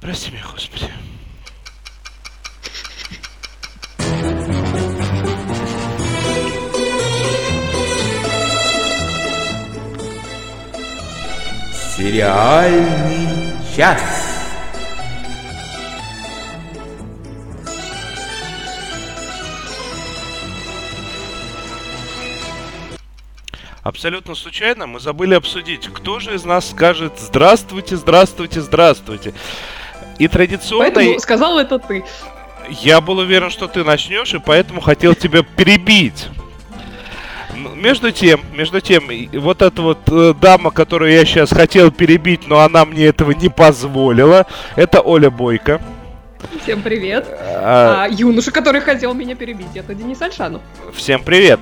Прости меня, Господи. Сериальный час. Абсолютно случайно мы забыли обсудить, кто же из нас скажет «Здравствуйте, здравствуйте, здравствуйте». И традиционно... Поэтому сказал это ты. Я был уверен, что ты начнешь, и поэтому хотел тебя перебить. Между тем, между тем, вот эта вот э, дама, которую я сейчас хотел перебить, но она мне этого не позволила, это Оля Бойко. Всем привет. А, А, юноша, который хотел меня перебить, это Денис Альшанов. всем привет.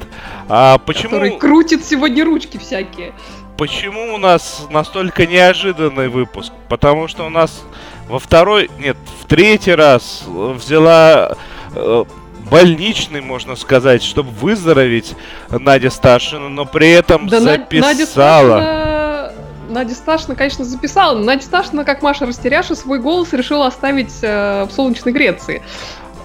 А почему, Который крутит сегодня ручки всякие. почему у нас настолько неожиданный выпуск? Потому что у нас во второй, нет, в третий раз э, взяла э, больничный, можно сказать, чтобы выздороветь Надя Сташина, но при этом Да Надя- Надя записала. Сташина... Надя Сташина, конечно, записала, но Надя Сташина, как Маша Растеряша, свой голос решила оставить э, в солнечной Греции.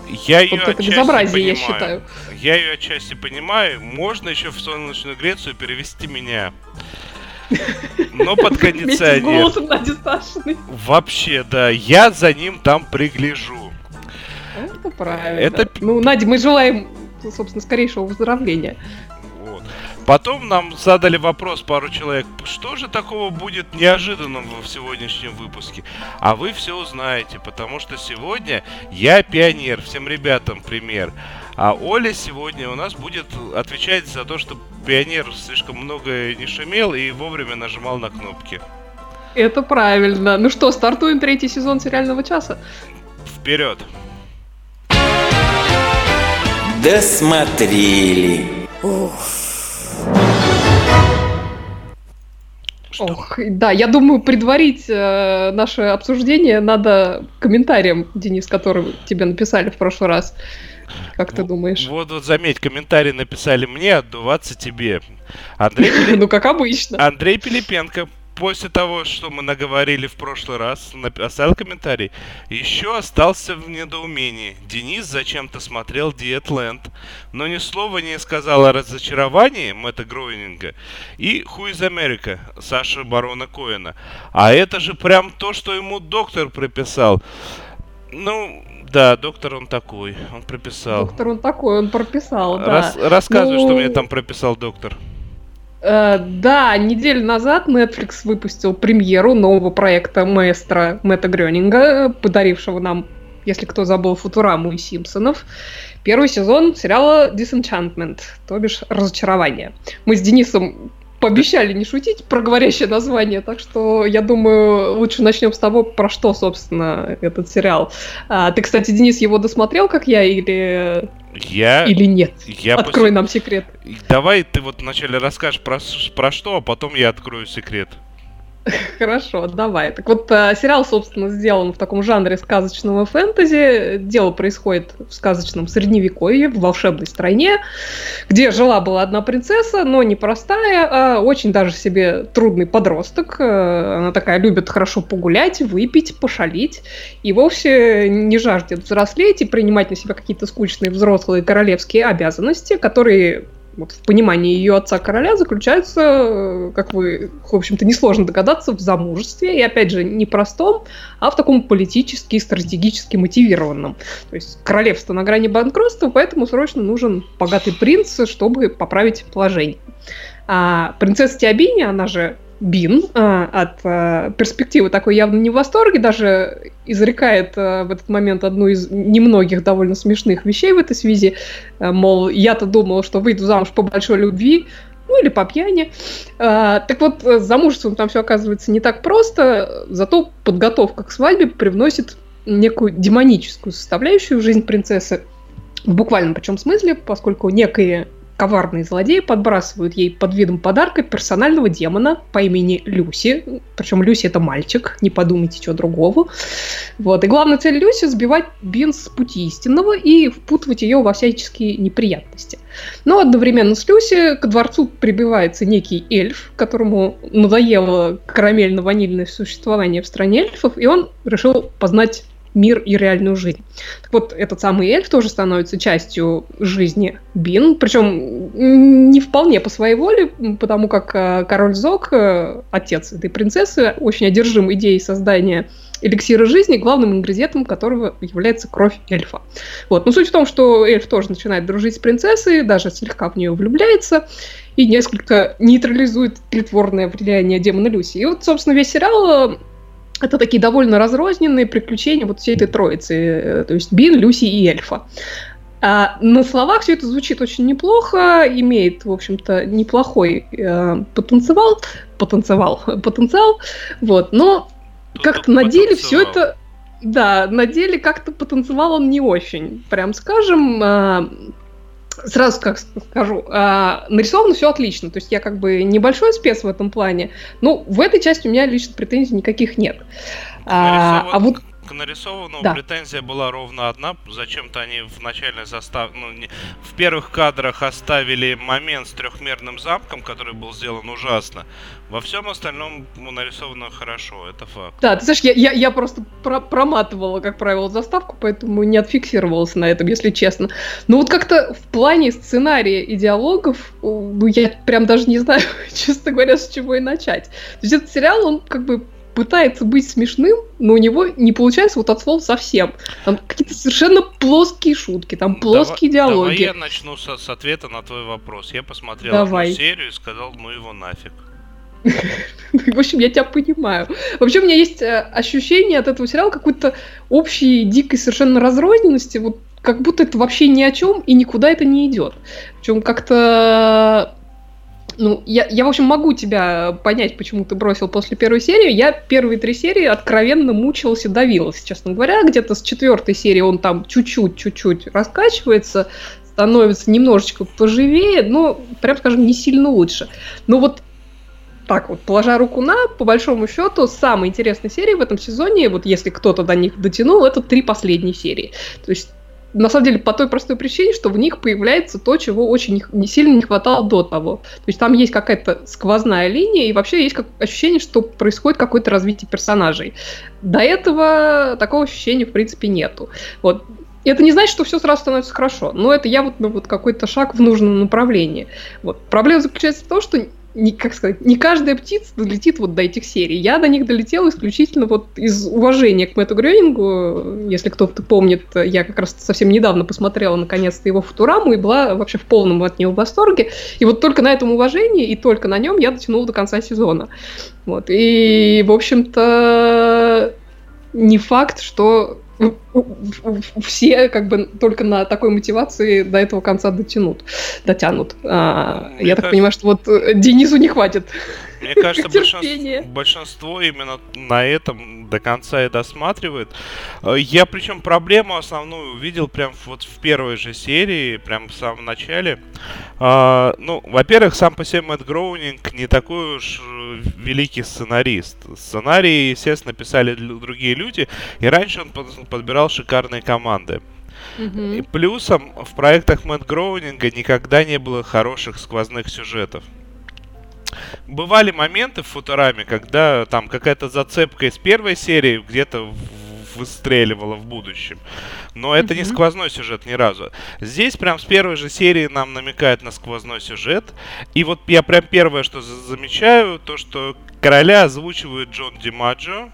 Я ее Вот это отчасти безобразие, я понимаю. считаю. Я ее отчасти понимаю. Можно еще в солнечную Грецию перевести меня. Но под кондиционер. Вообще, да. Я за ним там пригляжу. Это правильно. Это- Ну, Надя, мы желаем, собственно, скорейшего выздоровления. Вот. Потом нам задали вопрос пару человек, что же такого будет неожиданного в сегодняшнем выпуске? А вы все узнаете, потому что сегодня я пионер, всем ребятам пример. А Оля сегодня у нас будет отвечать за то, что пионер слишком много не шумел и вовремя нажимал на кнопки. Это правильно. Ну что, стартуем третий сезон сериального часа? Вперед! Досмотрели. Что? Ох, да, я думаю, предварить э, наше обсуждение надо комментарием, Денис, который тебе написали в прошлый раз. Как ты думаешь? Вот, вот заметь, комментарии написали мне, отдуваться тебе. Андрей, Пили- Ну, как обычно. Андрей Пилипенко после того, что мы наговорили в прошлый раз, оставил комментарий. Еще остался в недоумении. Денис зачем-то смотрел Диетленд, но ни слова не сказал о разочаровании Мэтта Гроининга и Who is America Саши Барона Коэна. А это же прям то, что ему доктор прописал. Ну, да, доктор он такой, он прописал. Доктор он такой, он прописал, да. Рас- рассказывай, что Ну, мне там прописал доктор. Э, да, неделю назад Netflix выпустил премьеру нового проекта маэстро Мэтта Грёнинга, подарившего нам, если кто забыл, Футураму и Симпсонов. Первый сезон сериала Disenchantment, то бишь разочарование. Мы с Денисом пообещали не шутить про говорящее название, так что я думаю, лучше начнем с того, про что, собственно, этот сериал. А, ты, кстати, Денис, его досмотрел, как я, или, Я... или нет? я Открой после- нам секрет. Давай ты вот вначале расскажешь про, про что, а потом я открою секрет. Хорошо, давай. Так вот, э, сериал, собственно, сделан в таком жанре сказочного фэнтези. Дело происходит в сказочном средневековье, в волшебной стране, где жила-была одна принцесса, но не простая, а очень даже себе трудный подросток. Э, Она такая любит хорошо погулять, выпить, пошалить, и вовсе не жаждет взрослеть и принимать на себя какие-то скучные взрослые королевские обязанности, которые вот в понимании ее отца короля заключаются, э, как вы, в общем-то, несложно догадаться, в замужестве, и опять же, не простом, а в таком политически и стратегически мотивированном. То есть королевство на грани банкротства, поэтому срочно нужен богатый принц, чтобы поправить положение. А принцесса Тиабини, она же Бин, а, от а, перспективы такой явно не в восторге, даже изрекает а, в этот момент одну из немногих довольно смешных вещей в этой связи, а, мол, я-то думала, что выйду замуж по большой любви, ну или по пьяни. А, так вот, э, с замужеством там все оказывается не так просто, зато подготовка к свадьбе привносит некую демоническую составляющую в жизнь принцессы, в буквальном причем смысле, поскольку некие коварные злодеи подбрасывают ей под видом подарка персонального демона по имени Люси. Причем Люси это мальчик, не подумайте чего другого. Вот. И главная цель Люси сбивать Бин с пути истинного и впутывать ее во всяческие неприятности. Но одновременно с Люси к дворцу прибивается некий эльф, которому надоело карамельно-ванильное существование в стране эльфов, и он решил познать мир и реальную жизнь. Так вот, этот самый эльф тоже становится частью жизни Бин, причем не вполне по своей воле, потому как э, король Зок, э, отец этой принцессы, очень одержим идеей создания эликсира жизни, главным ингредиентом которого является кровь эльфа. Вот. Но суть в том, что эльф тоже начинает дружить с принцессой, даже слегка в нее влюбляется, и несколько нейтрализует тлетворное влияние демона Люси. И вот, собственно, весь сериал это такие довольно разрозненные приключения вот всей этой троицы, э, то есть Бин, Люси и Эльфа. А на словах все это звучит очень неплохо, имеет, в общем-то, неплохой э, потенциал, потенциал, потенциал, вот, но как-то на деле все это, да, на деле как-то потенциал он не очень, прям скажем, э, сразу как скажу, а, нарисовано все отлично. То есть я как бы небольшой спец в этом плане. Но в этой части у меня лично претензий никаких нет. А, а вот к нарисованному да. претензия была ровно одна. Зачем-то они в начальной застав... ну, не... в первых кадрах оставили момент с трехмерным замком, который был сделан ужасно. Во всем остальном ну, нарисовано хорошо, это факт. Да, ты знаешь, я, я, я просто про проматывала, как правило, заставку, поэтому не отфиксировалась на этом, если честно. Но вот как-то в плане сценария и диалогов, ну, я прям даже не знаю, честно говоря, с чего и начать. То есть этот сериал, он как бы пытается быть смешным, но у него не получается вот от слов совсем. Там какие-то совершенно плоские шутки, там плоские давай, диалоги. Давай я начну с, с ответа на твой вопрос. Я посмотрел давай. одну серию и сказал, ну его нафиг. В общем, я тебя понимаю. Вообще, у меня есть э, ощущение от этого сериала какой-то общей дикой совершенно разрозненности, вот как будто это вообще ни о чем и никуда это не идет. Причем как-то ну, я, я, в общем, могу тебя понять, почему ты бросил после первой серии. Я первые три серии откровенно мучился, давилась, честно говоря. Где-то с четвертой серии он там чуть-чуть, чуть-чуть раскачивается, становится немножечко поживее, но, прям скажем, не сильно лучше. Но вот так вот, положа руку на, по большому счету, самые интересные серии в этом сезоне, вот если кто-то до них дотянул, это три последние серии. То есть на самом деле по той простой причине, что в них появляется то, чего очень не, сильно не хватало до того. То есть там есть какая-то сквозная линия, и вообще есть как ощущение, что происходит какое-то развитие персонажей. До этого такого ощущения, в принципе, нету. Вот. Это не значит, что все сразу становится хорошо, но это явно ну, вот какой-то шаг в нужном направлении. Вот. Проблема заключается в том, что не, как сказать, не каждая птица долетит вот до этих серий. Я до них долетела исключительно вот из уважения к Мэтту Грёнингу. Если кто-то помнит, я как раз совсем недавно посмотрела наконец-то его Футураму и была вообще в полном от него восторге. И вот только на этом уважении и только на нем я дотянула до конца сезона. Вот. И, в общем-то, не факт, что все как бы только на такой мотивации до этого конца дотянут, дотянут. А, я так понимаю, что вот э, Денису не хватит. Мне кажется, большинство, большинство именно на этом до конца и досматривает. Э, я причем проблему основную увидел прям вот в первой же серии, прям в самом начале. А, ну, во-первых, сам по себе Мэтт Гроунинг не такой уж э, великий сценарист. Сценарии, естественно, писали другие люди, и раньше он подбирал шикарные команды. Mm-hmm. И плюсом в проектах Мэтт Гроунинга никогда не было хороших сквозных сюжетов бывали моменты в Футураме, когда там какая-то зацепка из первой серии где-то выстреливала в будущем. Но это mm-hmm. не сквозной сюжет ни разу. Здесь прям с первой же серии нам намекают на сквозной сюжет. И вот я прям первое, что замечаю, то, что короля озвучивает Джон Димаджо.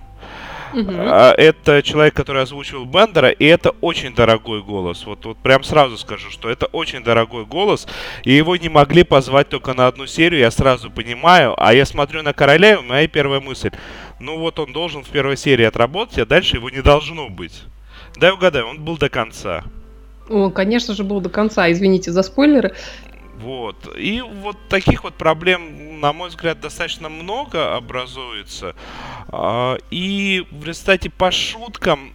Угу. Это человек, который озвучивал Бендера, и это очень дорогой голос. Вот, вот прям сразу скажу, что это очень дорогой голос, и его не могли позвать только на одну серию, я сразу понимаю. А я смотрю на короля, и у меня первая мысль. Ну вот он должен в первой серии отработать, а дальше его не должно быть. Дай угадаю, он был до конца. О, конечно же, был до конца. Извините за спойлеры. Вот. И вот таких вот проблем, на мой взгляд, достаточно много образуется. А, и в результате по шуткам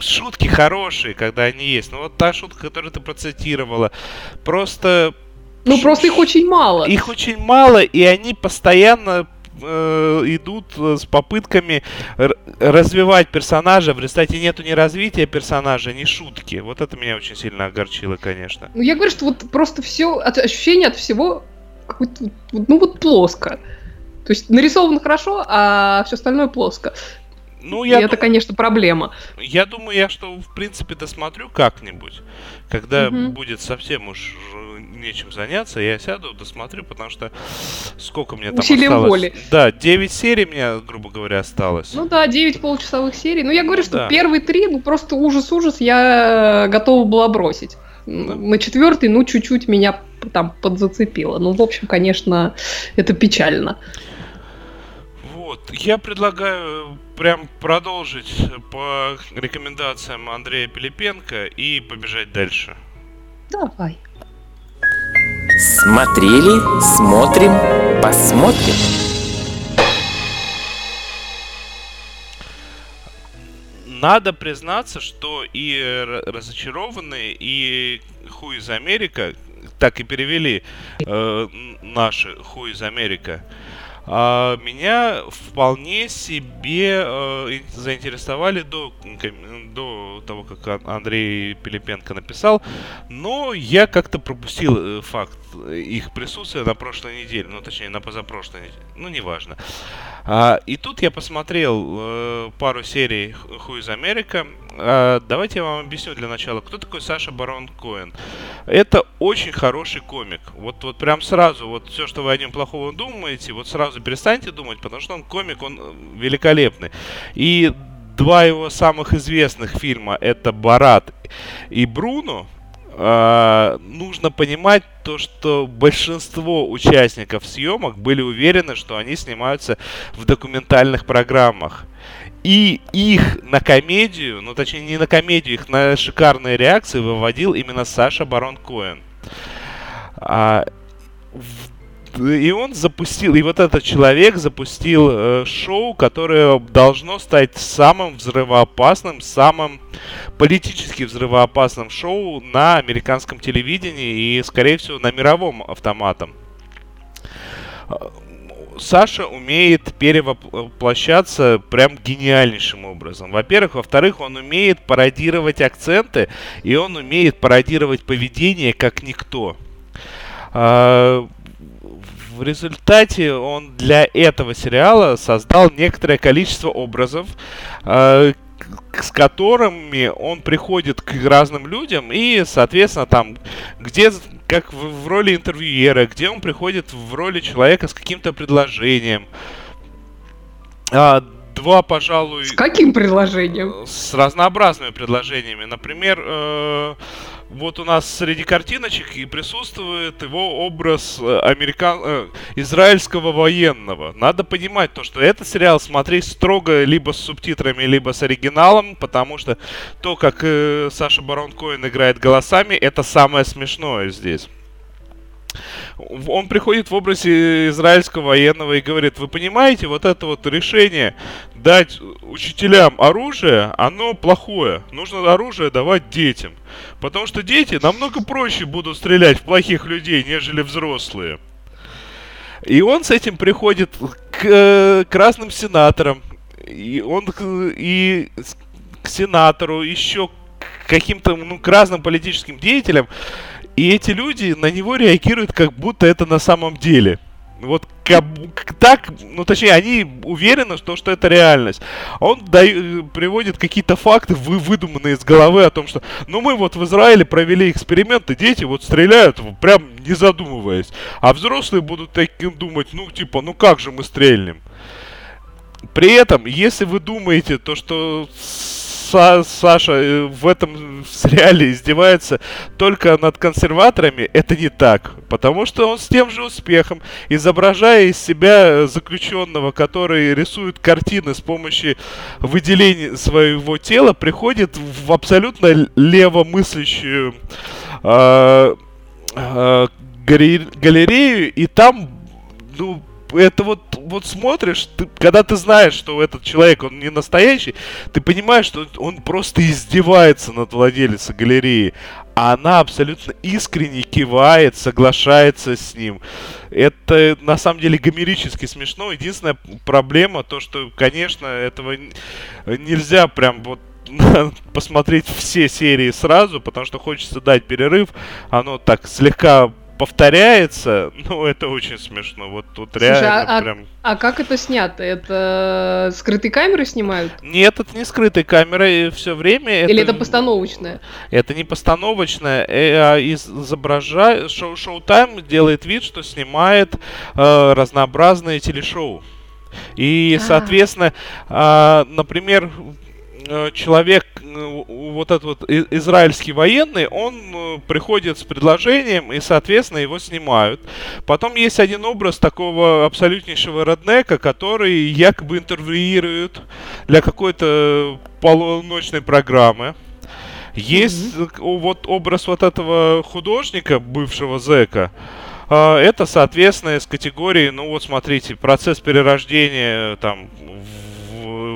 шутки хорошие, когда они есть. Но вот та шутка, которую ты процитировала, просто Ну, просто их очень мало. Их очень мало, и они постоянно э, идут э, с попытками развивать персонажа. В результате нету ни развития персонажа, ни шутки. Вот это меня очень сильно огорчило, конечно. Ну, я говорю, что вот просто все, ощущение от всего какое-то, ну вот плоско. То есть нарисовано хорошо, а все остальное плоско. Ну, я и дум... это, конечно, проблема. Я думаю, я что, в принципе, досмотрю как-нибудь. Когда угу. будет совсем уж нечем заняться, я сяду, досмотрю, потому что сколько мне там Усилием осталось? воли. Да, 9 серий мне, грубо говоря, осталось. Ну да, 9 получасовых серий. Ну, я говорю, ну, что да. первые три, ну, просто ужас-ужас я готова была бросить. Да. На четвертый, ну, чуть-чуть меня там подзацепило. Ну, в общем, конечно, это печально. Вот, я предлагаю прям продолжить по рекомендациям Андрея Пилипенко и побежать дальше. Давай. Смотрели, смотрим, посмотрим. Надо признаться, что и разочарованные, и хуй из Америка, так и перевели э, наши хуй из Америка, а, меня вполне себе э, заинтересовали до, до того, как Андрей Пилипенко написал, но я как-то пропустил э, факт их присутствия на прошлой неделе, ну точнее на позапрошлой неделе, ну неважно. А, и тут я посмотрел э, пару серий Who из Америка. А, давайте я вам объясню для начала, кто такой Саша Барон Коэн. Это очень хороший комик. Вот, вот прям сразу, вот все, что вы о нем плохого думаете, вот сразу перестаньте думать, потому что он комик, он э, великолепный. И два его самых известных фильма это Барат и Бруно. Uh, нужно понимать то, что большинство участников съемок были уверены, что они снимаются в документальных программах. И их на комедию, ну точнее не на комедию, их на шикарные реакции выводил именно Саша Барон Коэн. А, и он запустил, и вот этот человек запустил э, шоу, которое должно стать самым взрывоопасным, самым политически взрывоопасным шоу на американском телевидении и, скорее всего, на мировом автоматом. Саша умеет перевоплощаться прям гениальнейшим образом. Во-первых. Во-вторых, он умеет пародировать акценты, и он умеет пародировать поведение как никто. А, в результате он для этого сериала создал некоторое количество образов, а, с которыми он приходит к разным людям и, соответственно, там, где, как в, в роли интервьюера, где он приходит в роли человека с каким-то предложением. А, два, пожалуй... С каким предложением? С разнообразными предложениями. Например, э, вот у нас среди картиночек и присутствует его образ э, американ... э, израильского военного. Надо понимать то, что этот сериал смотреть строго либо с субтитрами, либо с оригиналом, потому что то, как э, Саша Барон Коэн играет голосами, это самое смешное здесь он приходит в образе израильского военного и говорит, вы понимаете, вот это вот решение дать учителям оружие, оно плохое. Нужно оружие давать детям. Потому что дети намного проще будут стрелять в плохих людей, нежели взрослые. И он с этим приходит к, э, к разным сенаторам. И он и к сенатору, еще к каким-то ну, к разным политическим деятелям. И эти люди на него реагируют, как будто это на самом деле. Вот как, так, ну точнее, они уверены, что, что это реальность. Он даю, приводит какие-то факты, вы, выдуманные из головы о том, что ну мы вот в Израиле провели эксперименты, дети вот стреляют, прям не задумываясь. А взрослые будут таким думать, ну типа, ну как же мы стрельнем. При этом, если вы думаете то, что Са Саша э, в этом сериале издевается только над консерваторами, это не так. Потому что он с тем же успехом, изображая из себя заключенного, который рисует картины с помощью выделения своего тела, приходит в абсолютно левомыслящую э, э, галерею, и там ну, это вот, вот смотришь, ты, когда ты знаешь, что этот человек, он не настоящий, ты понимаешь, что он просто издевается над владельцем галереи. А она абсолютно искренне кивает, соглашается с ним. Это на самом деле гомерически смешно. Единственная проблема то, что, конечно, этого нельзя прям вот посмотреть все серии сразу, потому что хочется дать перерыв. Оно так слегка повторяется, ну, это очень смешно. Вот тут Слушай, реально а, прям... А как это снято? Это скрытые камеры снимают? Нет, это не скрытые камеры все время. Или это, это постановочное? Это не постановочное, э, а изображает... Шоу Showtime делает вид, что снимает э, разнообразные телешоу. И, а. соответственно, э, например, Э, человек, э, вот этот вот израильский военный, он э, приходит с предложением, и, соответственно, его снимают. Потом есть один образ такого абсолютнейшего роднека, который якобы интервьюирует для какой-то полуночной программы. Есть mm-hmm. вот образ вот этого художника, бывшего зэка, это, соответственно, из категории, ну вот смотрите, процесс перерождения там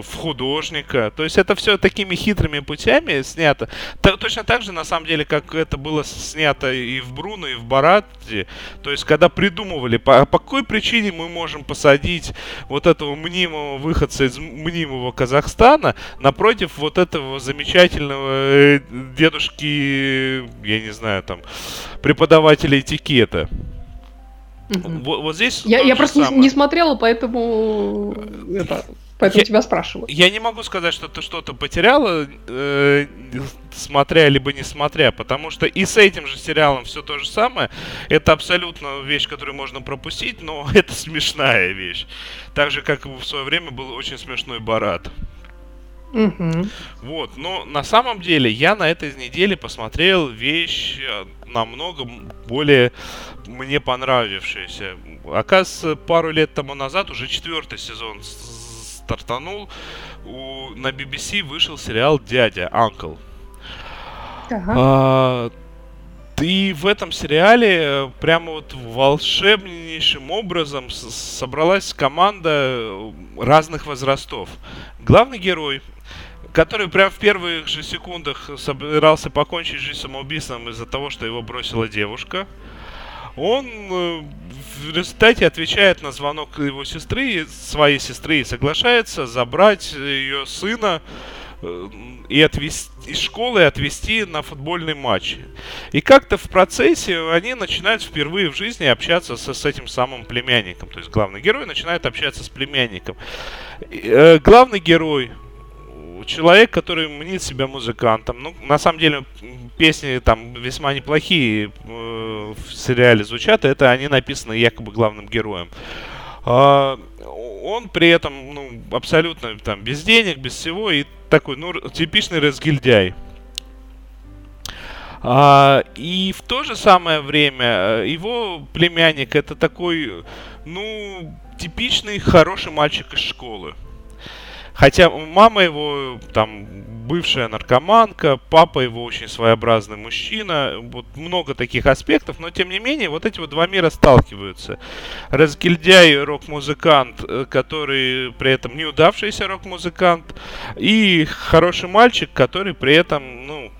в художника. То есть это все такими хитрыми путями снято. Т- точно так же, на самом деле, как это было снято и в Бруно, и в Барате. То есть, когда придумывали, по, по какой причине мы можем посадить вот этого мнимого выходца из мнимого Казахстана напротив вот этого замечательного э, дедушки, я не знаю, там, преподавателя этикета. Угу. Вот, вот здесь. Я, я просто самое. не смотрела, поэтому это Поэтому я, тебя спрашиваю. Я не могу сказать, что ты что-то потеряла, э, смотря либо не смотря, потому что и с этим же сериалом все то же самое. Это абсолютно вещь, которую можно пропустить, но это смешная вещь. Так же, как в свое время был очень смешной Барат. Угу. Вот, но на самом деле я на этой неделе посмотрел вещь э, намного более мне понравившаяся. Оказывается, пару лет тому назад уже четвертый сезон стартанул, у, на BBC вышел сериал «Дядя», «Uncle». Ага. А, и в этом сериале э, прямо вот волшебнейшим образом собралась команда э, разных возрастов. Главный герой, который прямо в первых же секундах собирался покончить жизнь самоубийством из-за того, что его бросила девушка – он э, в результате отвечает на звонок его сестры, своей сестры, и соглашается забрать ее сына э, и отвезти из школы и отвезти на футбольный матч. И как-то в процессе они начинают впервые в жизни общаться со, с этим самым племянником. То есть главный герой начинает общаться с племянником. И, э, главный герой человек, который мнит себя музыкантом. Ну, на самом деле, песни там весьма неплохие э, в сериале звучат, это они написаны якобы главным героем. А, он при этом, ну, абсолютно там без денег, без всего, и такой, ну, типичный разгильдяй. А, и в то же самое время э, его племянник это такой, ну, типичный хороший мальчик из школы. Хотя мама его там бывшая наркоманка, папа его очень своеобразный мужчина, вот много таких аспектов, но тем не менее вот эти вот два мира сталкиваются. Разгильдяй рок-музыкант, э, который при этом неудавшийся рок-музыкант, и хороший мальчик, который при этом, ну,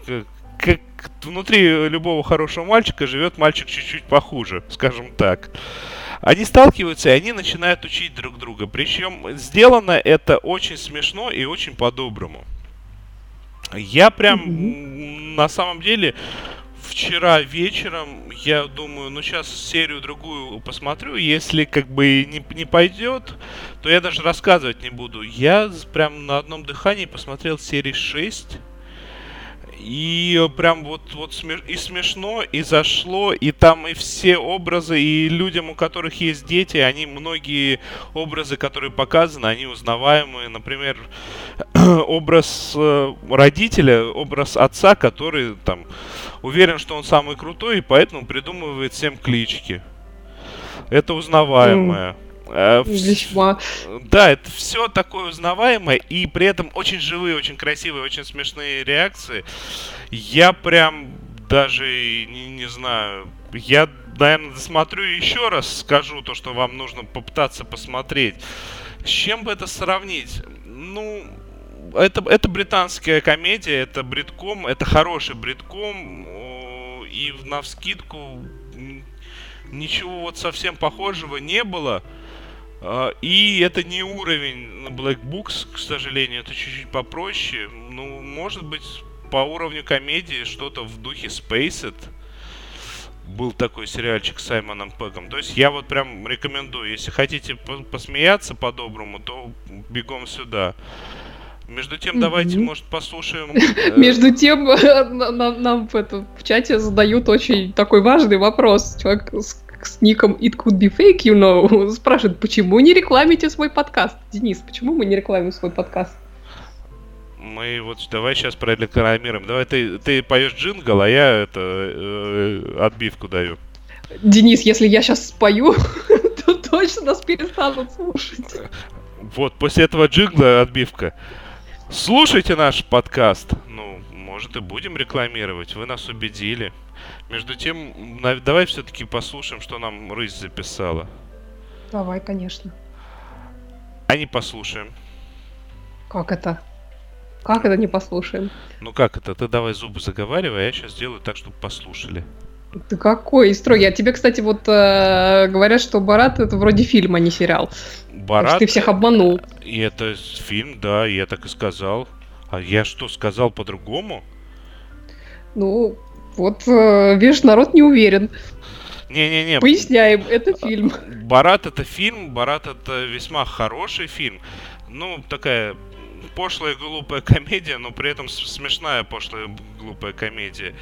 как внутри любого хорошего мальчика живет мальчик чуть-чуть похуже, скажем так. Они сталкиваются, и они начинают учить друг друга. Причем сделано это очень смешно и очень по-доброму. Я прям mm-hmm. на самом деле вчера вечером, я думаю, ну сейчас серию другую посмотрю, если как бы не, не пойдет, то я даже рассказывать не буду. Я прям на одном дыхании посмотрел серии 6 и прям вот, вот смеш... и смешно, и зашло, и там и все образы, и людям, у которых есть дети, они многие образы, которые показаны, они узнаваемые. Например, образ э, родителя, образ отца, который там уверен, что он самый крутой, и поэтому придумывает всем клички. Это узнаваемое. Mm. Э, Весьма. Да, это все такое узнаваемое, и при этом очень живые, очень красивые, очень смешные реакции. Я прям даже не, не знаю, я наверное, досмотрю еще раз, скажу то, что вам нужно попытаться посмотреть. С чем бы это сравнить? Ну, это, это британская комедия, это бритком, это хороший бритком, и на вскидку ничего вот совсем похожего не было. А, и это не уровень Black Books, к сожалению, это чуть-чуть попроще. Ну, может быть, по уровню комедии что-то в духе Spaced. Был такой сериальчик с Саймоном Пегом. То есть я вот прям рекомендую, если хотите посмеяться по-доброму, то бегом сюда. Между тем, давайте, может, послушаем... Э, Между тем, нам, в чате задают очень такой важный вопрос. Человек с, ником It Could Be Fake, you know, спрашивает, почему не рекламите свой подкаст? Денис, почему мы не рекламим свой подкаст? Мы вот давай сейчас прорекламируем. Давай ты, ты поешь джингл, а я это э, отбивку даю. Денис, если я сейчас спою, то точно нас перестанут слушать. Вот, после этого джингла отбивка. Слушайте наш подкаст. Ну, может и будем рекламировать. Вы нас убедили. Между тем, давай все-таки послушаем, что нам Рысь записала. Давай, конечно. А не послушаем. Как это? Как это не послушаем? Ну как это? Ты давай зубы заговаривай, а я сейчас сделаю так, чтобы послушали. Ты какой строгий. А тебе, кстати, вот э, говорят, что Барат это вроде фильм, а не сериал. Барат... Ты всех обманул. И это фильм, да, я так и сказал. А я что, сказал по-другому? Ну, вот, э, видишь, народ не уверен. Не-не-не. Поясняем, это фильм. Барат это фильм, Барат это весьма хороший фильм. Ну, такая пошлая глупая комедия, но при этом смешная пошлая глупая комедия.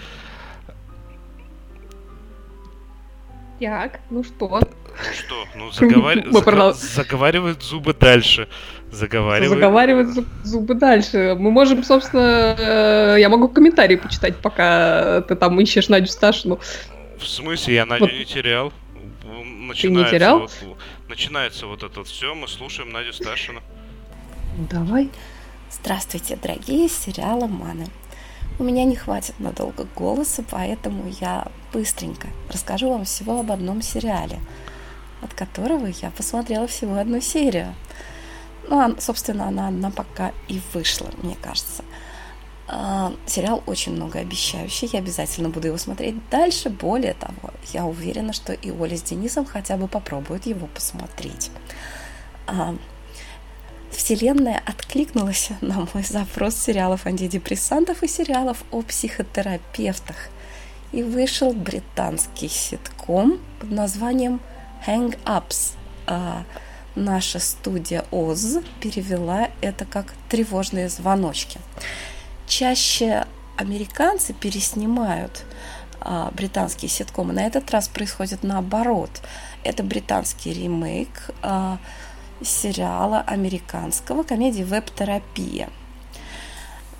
Так, ну что? Ну что, ну заговар... Заг... заговаривают зубы дальше. Заговаривают... Заговаривают зубы дальше. Мы можем, собственно, э, я могу комментарии почитать, пока ты там ищешь Надю Сташину. В смысле? Я Надю вот. не терял. Начинается ты не терял? Вот, начинается вот это все, мы слушаем Надю Сташину. Давай. Здравствуйте, дорогие сериаломаны. У меня не хватит надолго голоса, поэтому я быстренько расскажу вам всего об одном сериале, от которого я посмотрела всего одну серию. Ну, а, собственно, она одна пока и вышла, мне кажется. А, сериал очень многообещающий, я обязательно буду его смотреть дальше. Более того, я уверена, что и Оля с Денисом хотя бы попробуют его посмотреть. А, Вселенная откликнулась на мой запрос сериалов антидепрессантов и сериалов о психотерапевтах. И вышел британский ситком под названием Hang Ups. А наша студия Оз перевела это как тревожные звоночки. Чаще американцы переснимают а, британские ситкомы. На этот раз происходит наоборот. Это британский ремейк. А, сериала американского комедии «Веб-терапия».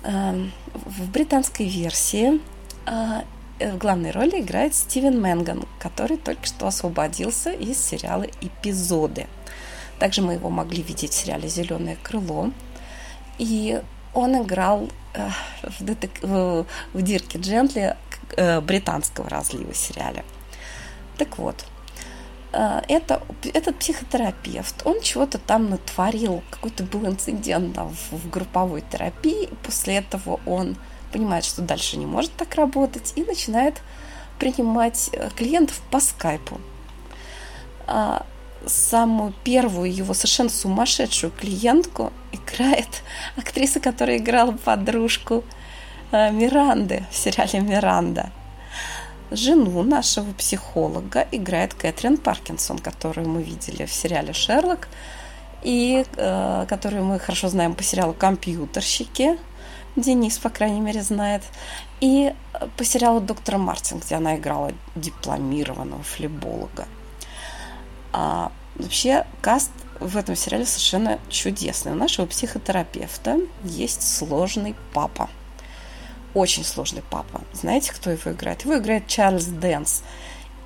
Эм, в британской версии э, в главной роли играет Стивен Мэнган, который только что освободился из сериала «Эпизоды». Также мы его могли видеть в сериале «Зеленое крыло». И он играл э, в, детек... в, Дирке Джентли э, британского разлива сериале. Так вот, это, этот психотерапевт, он чего-то там натворил, какой-то был инцидент там, в, в групповой терапии, после этого он понимает, что дальше не может так работать и начинает принимать э, клиентов по скайпу. А, самую первую его совершенно сумасшедшую клиентку играет актриса, которая играла подружку э, Миранды в сериале «Миранда». Жену нашего психолога играет Кэтрин Паркинсон, которую мы видели в сериале «Шерлок», и э, которую мы хорошо знаем по сериалу «Компьютерщики», Денис, по крайней мере, знает, и по сериалу «Доктор Мартин», где она играла дипломированного флеболога. А, вообще, каст в этом сериале совершенно чудесный. У нашего психотерапевта есть сложный папа – очень сложный папа. Знаете, кто его играет? Его играет Чарльз Дэнс.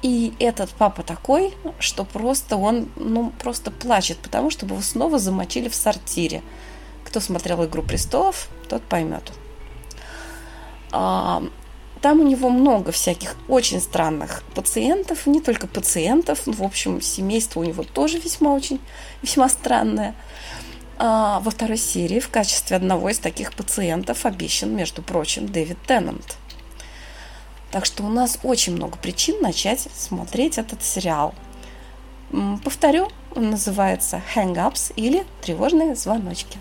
И этот папа такой, что просто он, ну, просто плачет, потому что его снова замочили в сортире. Кто смотрел «Игру престолов», тот поймет. А, там у него много всяких очень странных пациентов, не только пациентов, в общем, семейство у него тоже весьма очень, весьма странное. А во второй серии в качестве одного из таких пациентов обещан, между прочим, Дэвид Теннант. Так что у нас очень много причин начать смотреть этот сериал. Повторю, он называется Hang-Ups или Тревожные звоночки.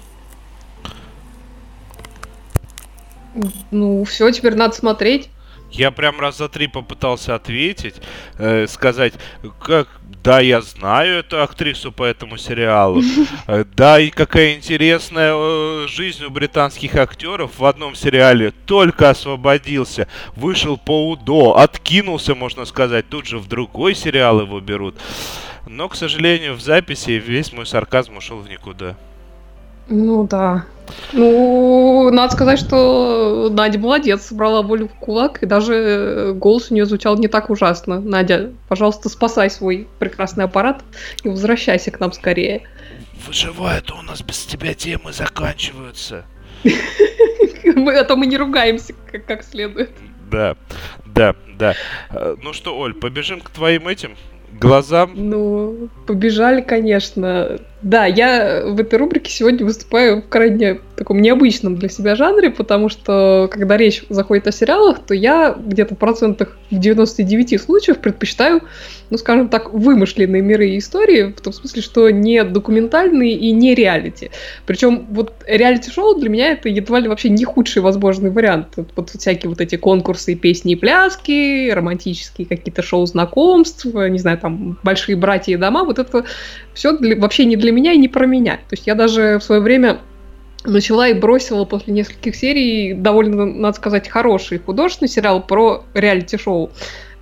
Ну, все, теперь надо смотреть. Я прям раз за три попытался ответить, э, сказать, как, да, я знаю эту актрису по этому сериалу, э, да, и какая интересная э, жизнь у британских актеров в одном сериале, только освободился, вышел по УДО, откинулся, можно сказать, тут же в другой сериал его берут. Но, к сожалению, в записи весь мой сарказм ушел в никуда. Ну да. Ну, надо сказать, что Надя молодец, собрала волю в кулак, и даже голос у нее звучал не так ужасно. Надя, пожалуйста, спасай свой прекрасный аппарат и возвращайся к нам скорее. Выживает у нас без тебя темы заканчиваются. А то мы не ругаемся как следует. Да, да, да. Э, ну что, Оль, побежим к твоим этим глазам? Ну, побежали, конечно. Да, я в этой рубрике сегодня выступаю в крайне таком необычном для себя жанре, потому что, когда речь заходит о сериалах, то я где-то в процентах в 99 случаев предпочитаю, ну, скажем так, вымышленные миры и истории, в том смысле, что не документальные и не реалити. Причем вот реалити-шоу для меня это едва ли вообще не худший возможный вариант. Вот всякие вот эти конкурсы, песни и пляски, романтические какие-то шоу знакомств, не знаю, там, большие братья и дома, вот это все для, вообще не для меня и не про меня. То есть я даже в свое время начала и бросила после нескольких серий довольно, надо сказать, хороший художественный сериал про реалити-шоу.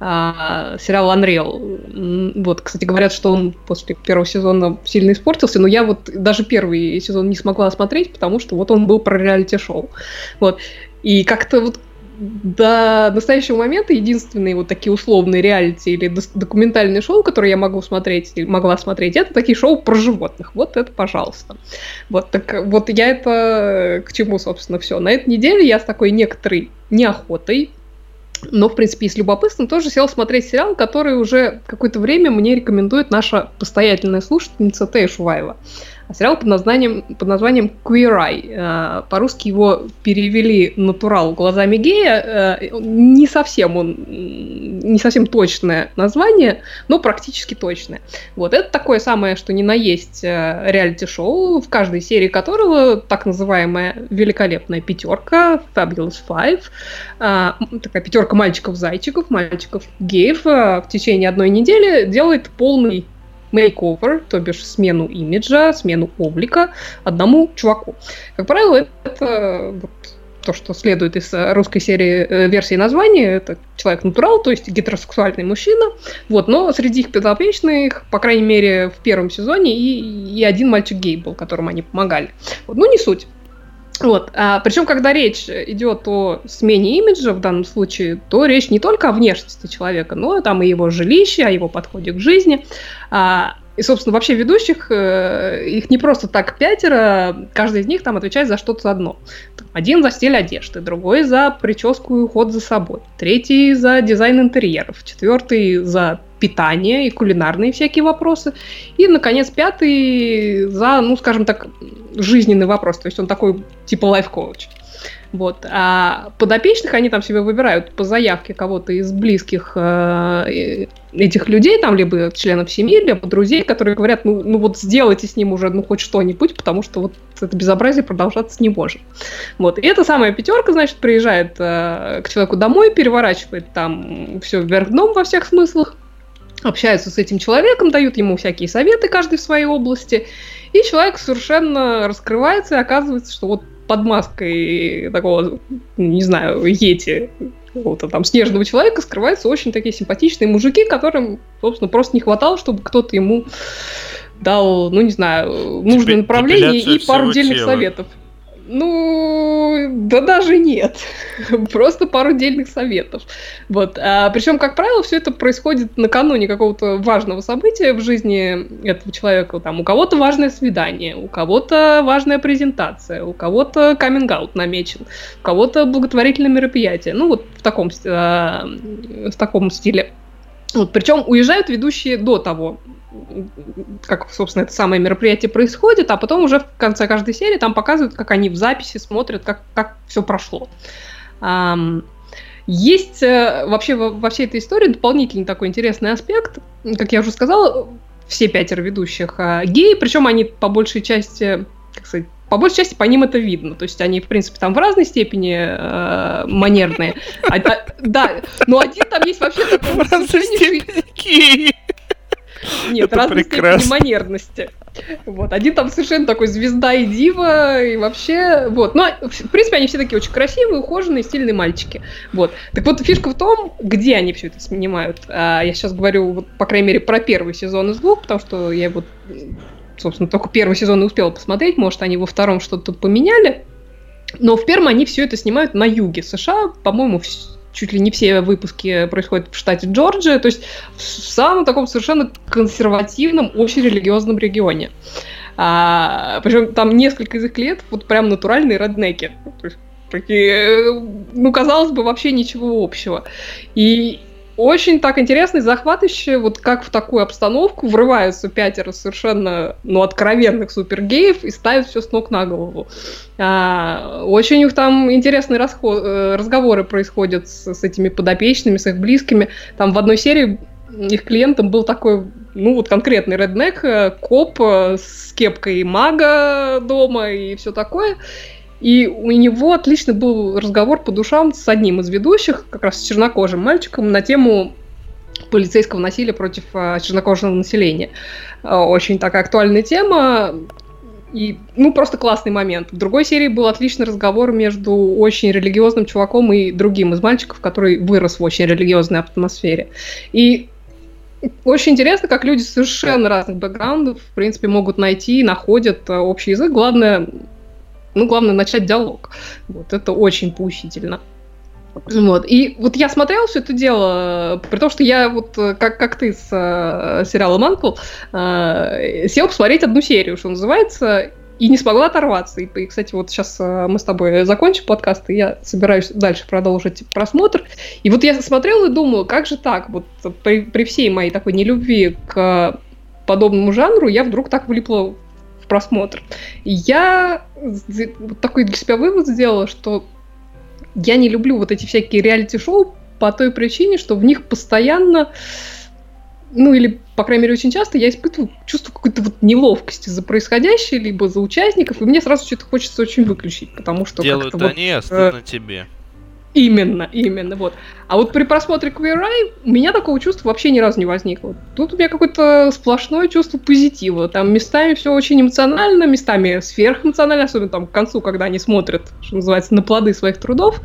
А, сериал Unreal. Вот, кстати, говорят, что он после первого сезона сильно испортился, но я вот даже первый сезон не смогла смотреть, потому что вот он был про реалити-шоу. Вот. И как-то вот до настоящего момента единственные вот такие условные реалити или документальные шоу, которые я могу смотреть или могла смотреть, это такие шоу про животных. Вот это, пожалуйста. Вот так вот я это к чему, собственно, все. На этой неделе я с такой некоторой неохотой но, в принципе, и с любопытством тоже сел смотреть сериал, который уже какое-то время мне рекомендует наша постоятельная слушательница Тея Шуваева сериал под названием, под названием Queer Eye. Э, по-русски его перевели «Натурал глазами гея». Э, не совсем он, не совсем точное название, но практически точное. Вот, это такое самое, что ни на есть э, реалити-шоу, в каждой серии которого так называемая великолепная пятерка, Fabulous Five, такая пятерка мальчиков-зайчиков, мальчиков-геев в течение одной недели делает полный мейковер, то бишь смену имиджа, смену облика одному чуваку. Как правило, это вот то, что следует из русской серии э, версии названия, это человек-натурал, то есть гетеросексуальный мужчина. Вот, но среди их подопечных, по крайней мере, в первом сезоне и, и один мальчик гей был, которому они помогали. Вот, ну, не суть. Вот. А, причем, когда речь идет о смене имиджа в данном случае, то речь не только о внешности человека, но там и его жилище, о его подходе к жизни. А, и, собственно, вообще ведущих, э, их не просто так пятеро, каждый из них там отвечает за что-то одно. Один за стиль одежды, другой за прическу и уход за собой, третий за дизайн интерьеров, четвертый за питание и кулинарные всякие вопросы, и, наконец, пятый за, ну, скажем так, жизненный вопрос, то есть он такой типа лайф-коуч. Вот. А подопечных они там себе выбирают по заявке кого-то из близких э, этих людей, там, либо членов семьи, либо друзей, которые говорят, ну, ну вот сделайте с ним уже ну хоть что-нибудь, потому что вот это безобразие продолжаться не может. Вот. И эта самая пятерка, значит, приезжает э, к человеку домой, переворачивает там все вверх дном во всех смыслах, общаются с этим человеком, дают ему всякие советы, каждый в своей области, и человек совершенно раскрывается, и оказывается, что вот под маской такого, не знаю, ети, какого-то там снежного человека скрываются очень такие симпатичные мужики, которым, собственно, просто не хватало, чтобы кто-то ему дал, ну, не знаю, нужное направление и пару дельных советов. Ну, да даже нет. Просто пару дельных советов. Вот. А, причем, как правило, все это происходит накануне какого-то важного события в жизни этого человека. Там, у кого-то важное свидание, у кого-то важная презентация, у кого-то каминг-аут намечен, у кого-то благотворительное мероприятие. Ну, вот в таком, а, в таком стиле. Вот, причем уезжают ведущие до того, как, собственно, это самое мероприятие происходит, а потом уже в конце каждой серии там показывают, как они в записи смотрят, как, как все прошло. Есть э, вообще во всей этой истории дополнительный такой интересный аспект. Как я уже сказала, все пятеро ведущих а, геи, причем они по большей части, как сказать, по большей части по ним это видно. То есть они, в принципе, там в разной степени э, манерные. А, а, да, но один там есть вообще такой... В разной степени нет, Это прекрасно. степени манерности. Вот, один там совершенно такой звезда и дива, и вообще, вот. Ну, в принципе, они все такие очень красивые, ухоженные, стильные мальчики. Вот. Так вот, фишка в том, где они все это снимают. А, я сейчас говорю, вот, по крайней мере, про первый сезон из двух, потому что я вот, собственно, только первый сезон и успела посмотреть, может, они во втором что-то поменяли. Но в первом они все это снимают на юге США, по-моему, чуть ли не все выпуски происходят в штате Джорджия, то есть в самом таком совершенно консервативном, очень религиозном регионе. А, причем там несколько из их лет вот прям натуральные роднеки. Такие, ну, казалось бы, вообще ничего общего. И очень так интересно и захватывающе, вот как в такую обстановку врываются пятеро совершенно, ну, откровенных супергеев и ставят все с ног на голову. А, очень у них там интересные расход, э, разговоры происходят с, с этими подопечными, с их близкими. Там в одной серии их клиентом был такой, ну, вот конкретный реднек, э, коп э, с кепкой мага дома и все такое. И у него отлично был разговор по душам с одним из ведущих, как раз с чернокожим мальчиком, на тему полицейского насилия против а, чернокожего населения. А, очень такая актуальная тема. И, ну, просто классный момент. В другой серии был отличный разговор между очень религиозным чуваком и другим из мальчиков, который вырос в очень религиозной атмосфере. И очень интересно, как люди совершенно разных бэкграундов, в принципе, могут найти, находят а, общий язык. Главное ну, главное начать диалог. Вот, это очень поучительно. Вот. И вот я смотрела все это дело, при том, что я вот, как, как ты с э, сериала «Манкл», э, сел посмотреть одну серию, что называется, и не смогла оторваться. И, кстати, вот сейчас э, мы с тобой закончим подкаст, и я собираюсь дальше продолжить просмотр. И вот я смотрела и думала, как же так, вот при, при всей моей такой нелюбви к подобному жанру, я вдруг так влипла просмотр. И я такой для себя вывод сделала, что я не люблю вот эти всякие реалити-шоу по той причине, что в них постоянно, ну или, по крайней мере, очень часто я испытываю чувство какой-то вот неловкости за происходящее, либо за участников, и мне сразу что-то хочется очень выключить, потому что... Делают они, вот, а стыдно э, тебе. Именно, именно, вот. А вот при просмотре Queer Eye у меня такого чувства вообще ни разу не возникло. Тут у меня какое-то сплошное чувство позитива. Там местами все очень эмоционально, местами сверхэмоционально, особенно там к концу, когда они смотрят, что называется, на плоды своих трудов.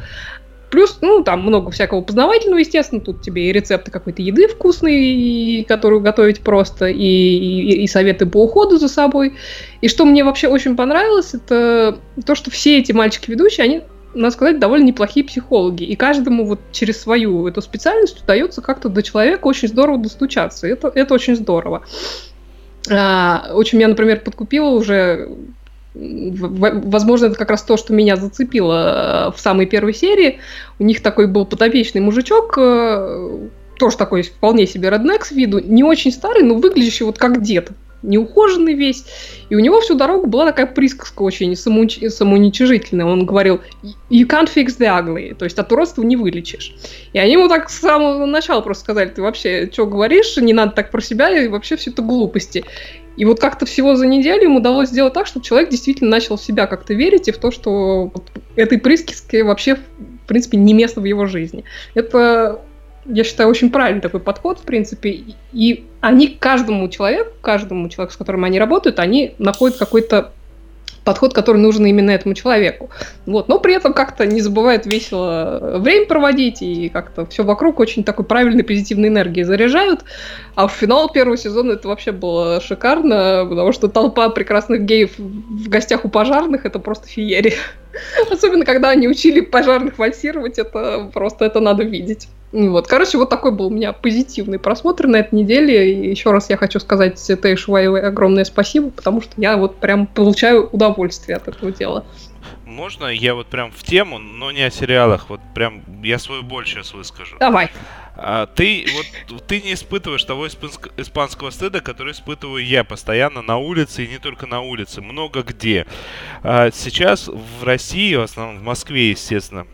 Плюс, ну, там много всякого познавательного, естественно. Тут тебе и рецепты какой-то еды вкусной, которую готовить просто, и, и, и советы по уходу за собой. И что мне вообще очень понравилось, это то, что все эти мальчики-ведущие, они надо сказать, довольно неплохие психологи. И каждому вот через свою эту специальность удается как-то до человека очень здорово достучаться. Это, это очень здорово. А, очень меня, например, подкупило уже возможно, это как раз то, что меня зацепило э, в самой первой серии. У них такой был подопечный мужичок, э, тоже такой вполне себе реднек с виду, не очень старый, но выглядящий вот как дед неухоженный весь. И у него всю дорогу была такая присказка очень самоуч... самоуничижительная. Он говорил, you can't fix the ugly, то есть от уродства не вылечишь. И они ему так с самого начала просто сказали, ты вообще что говоришь, не надо так про себя, и вообще все это глупости. И вот как-то всего за неделю ему удалось сделать так, чтобы человек действительно начал в себя как-то верить и в то, что этой присказке вообще, в принципе, не место в его жизни. Это я считаю, очень правильный такой подход, в принципе. И они каждому человеку, каждому человеку, с которым они работают, они находят какой-то подход, который нужен именно этому человеку. Вот. Но при этом как-то не забывает весело время проводить, и как-то все вокруг очень такой правильной позитивной энергии заряжают. А в финал первого сезона это вообще было шикарно, потому что толпа прекрасных геев в гостях у пожарных это просто феерия. Особенно, когда они учили пожарных вальсировать, это просто это надо видеть. Вот. Короче, вот такой был у меня позитивный просмотр на этой неделе. И еще раз я хочу сказать Тэйш огромное спасибо, потому что я вот прям получаю удовольствие от этого дела. Можно я вот прям в тему, но не о сериалах, вот прям я свою боль сейчас выскажу. Давай. А, ты вот ты не испытываешь того испанск, испанского стыда, который испытываю я постоянно на улице и не только на улице, много где. А, сейчас в России, в основном в Москве, естественно,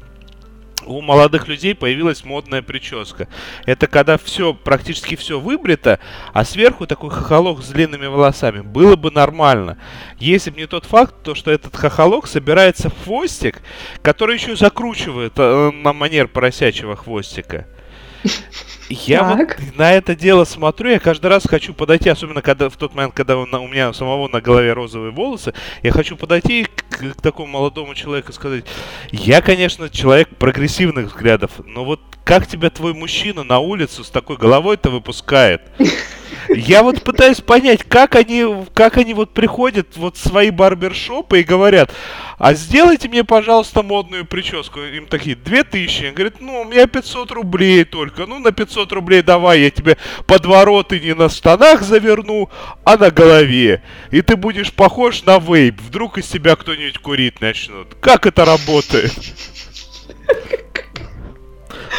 у молодых людей появилась модная прическа. Это когда все, практически все выбрито, а сверху такой хохолок с длинными волосами. Было бы нормально. Если бы не тот факт, то что этот хохолок собирается в хвостик, который еще закручивает э, на манер поросячьего хвостика. Я вот на это дело смотрю, я каждый раз хочу подойти, особенно когда в тот момент, когда у меня самого на голове розовые волосы, я хочу подойти к, к такому молодому человеку и сказать, я, конечно, человек прогрессивных взглядов, но вот как тебя твой мужчина на улицу с такой головой-то выпускает? Я вот пытаюсь понять, как они, как они вот приходят вот в свои барбершопы и говорят, а сделайте мне, пожалуйста, модную прическу. Им такие, две тысячи. Он говорит, ну, у меня 500 рублей только. Ну, на 500 рублей давай, я тебе подвороты не на штанах заверну, а на голове. И ты будешь похож на вейп. Вдруг из себя кто-нибудь курить начнут. Как это работает?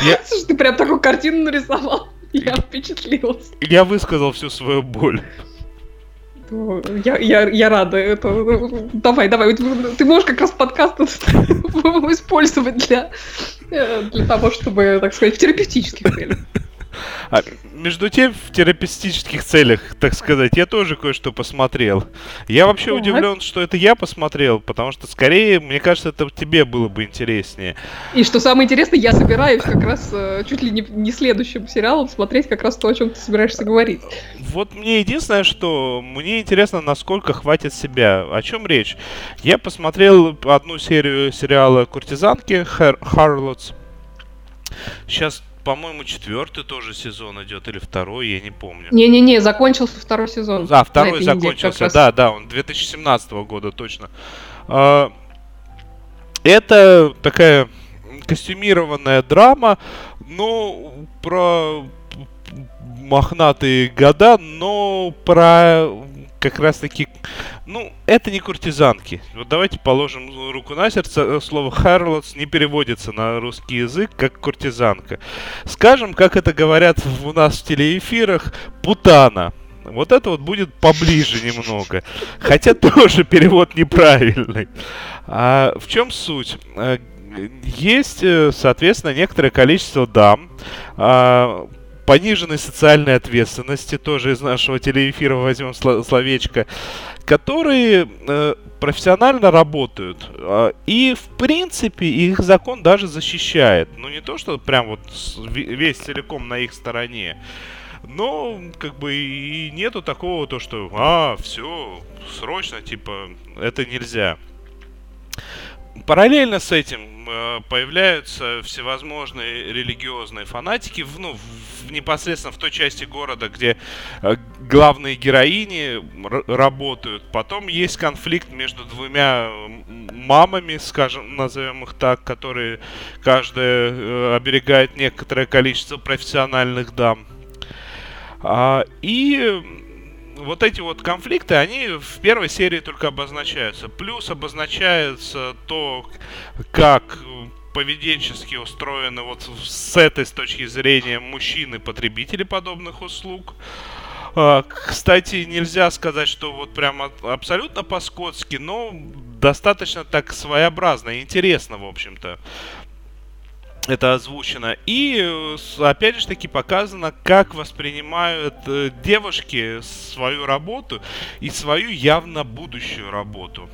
Я... Слушай, ты прям такую картину нарисовал. Я впечатлилась. Я высказал всю свою боль. Я, я, я рада. Это... Давай, давай. Ты можешь как раз подкаст использовать для, э, для того, чтобы, так сказать, в терапевтических целях. А, между тем, в терапевтических целях, так сказать, я тоже кое-что посмотрел. Я вообще так. удивлен, что это я посмотрел, потому что скорее, мне кажется, это тебе было бы интереснее. И что самое интересное, я собираюсь как раз э, чуть ли не, не следующим сериалом смотреть как раз то, о чем ты собираешься говорить. Вот мне единственное, что мне интересно, насколько хватит себя. О чем речь? Я посмотрел одну серию сериала «Куртизанки» Харлотс. Сейчас по-моему, четвертый тоже сезон идет, или второй, я не помню. Не-не-не, закончился второй сезон. Да, второй закончился, неделе, да, да, он 2017 года точно. А, это такая костюмированная драма, ну, про мохнатые года, но про как раз таки, ну, это не куртизанки. Вот давайте положим руку на сердце. Слово «харлотс» не переводится на русский язык как «куртизанка». Скажем, как это говорят у нас в телеэфирах, «путана». Вот это вот будет поближе немного. Хотя тоже перевод неправильный. А в чем суть? Э, есть, э, соответственно, некоторое количество дам, а, пониженной социальной ответственности, тоже из нашего телеэфира возьмем словечко, которые э, профессионально работают. Э, и, в принципе, их закон даже защищает. Ну, не то, что прям вот весь целиком на их стороне. Но, как бы, и нету такого, то, что, а, все, срочно, типа, это нельзя. Параллельно с этим э, появляются всевозможные религиозные фанатики, в, ну, в, непосредственно в той части города, где э, главные героини работают. Потом есть конфликт между двумя мамами, скажем, назовем их так, которые каждая э, оберегает некоторое количество профессиональных дам. А, и вот эти вот конфликты, они в первой серии только обозначаются. Плюс обозначается то, как поведенчески устроены вот с этой с точки зрения мужчины-потребители подобных услуг. А, кстати, нельзя сказать, что вот прям абсолютно по-скотски, но достаточно так своеобразно, интересно, в общем-то это озвучено. И, э, опять же таки, показано, как воспринимают э, девушки свою работу и свою явно будущую работу.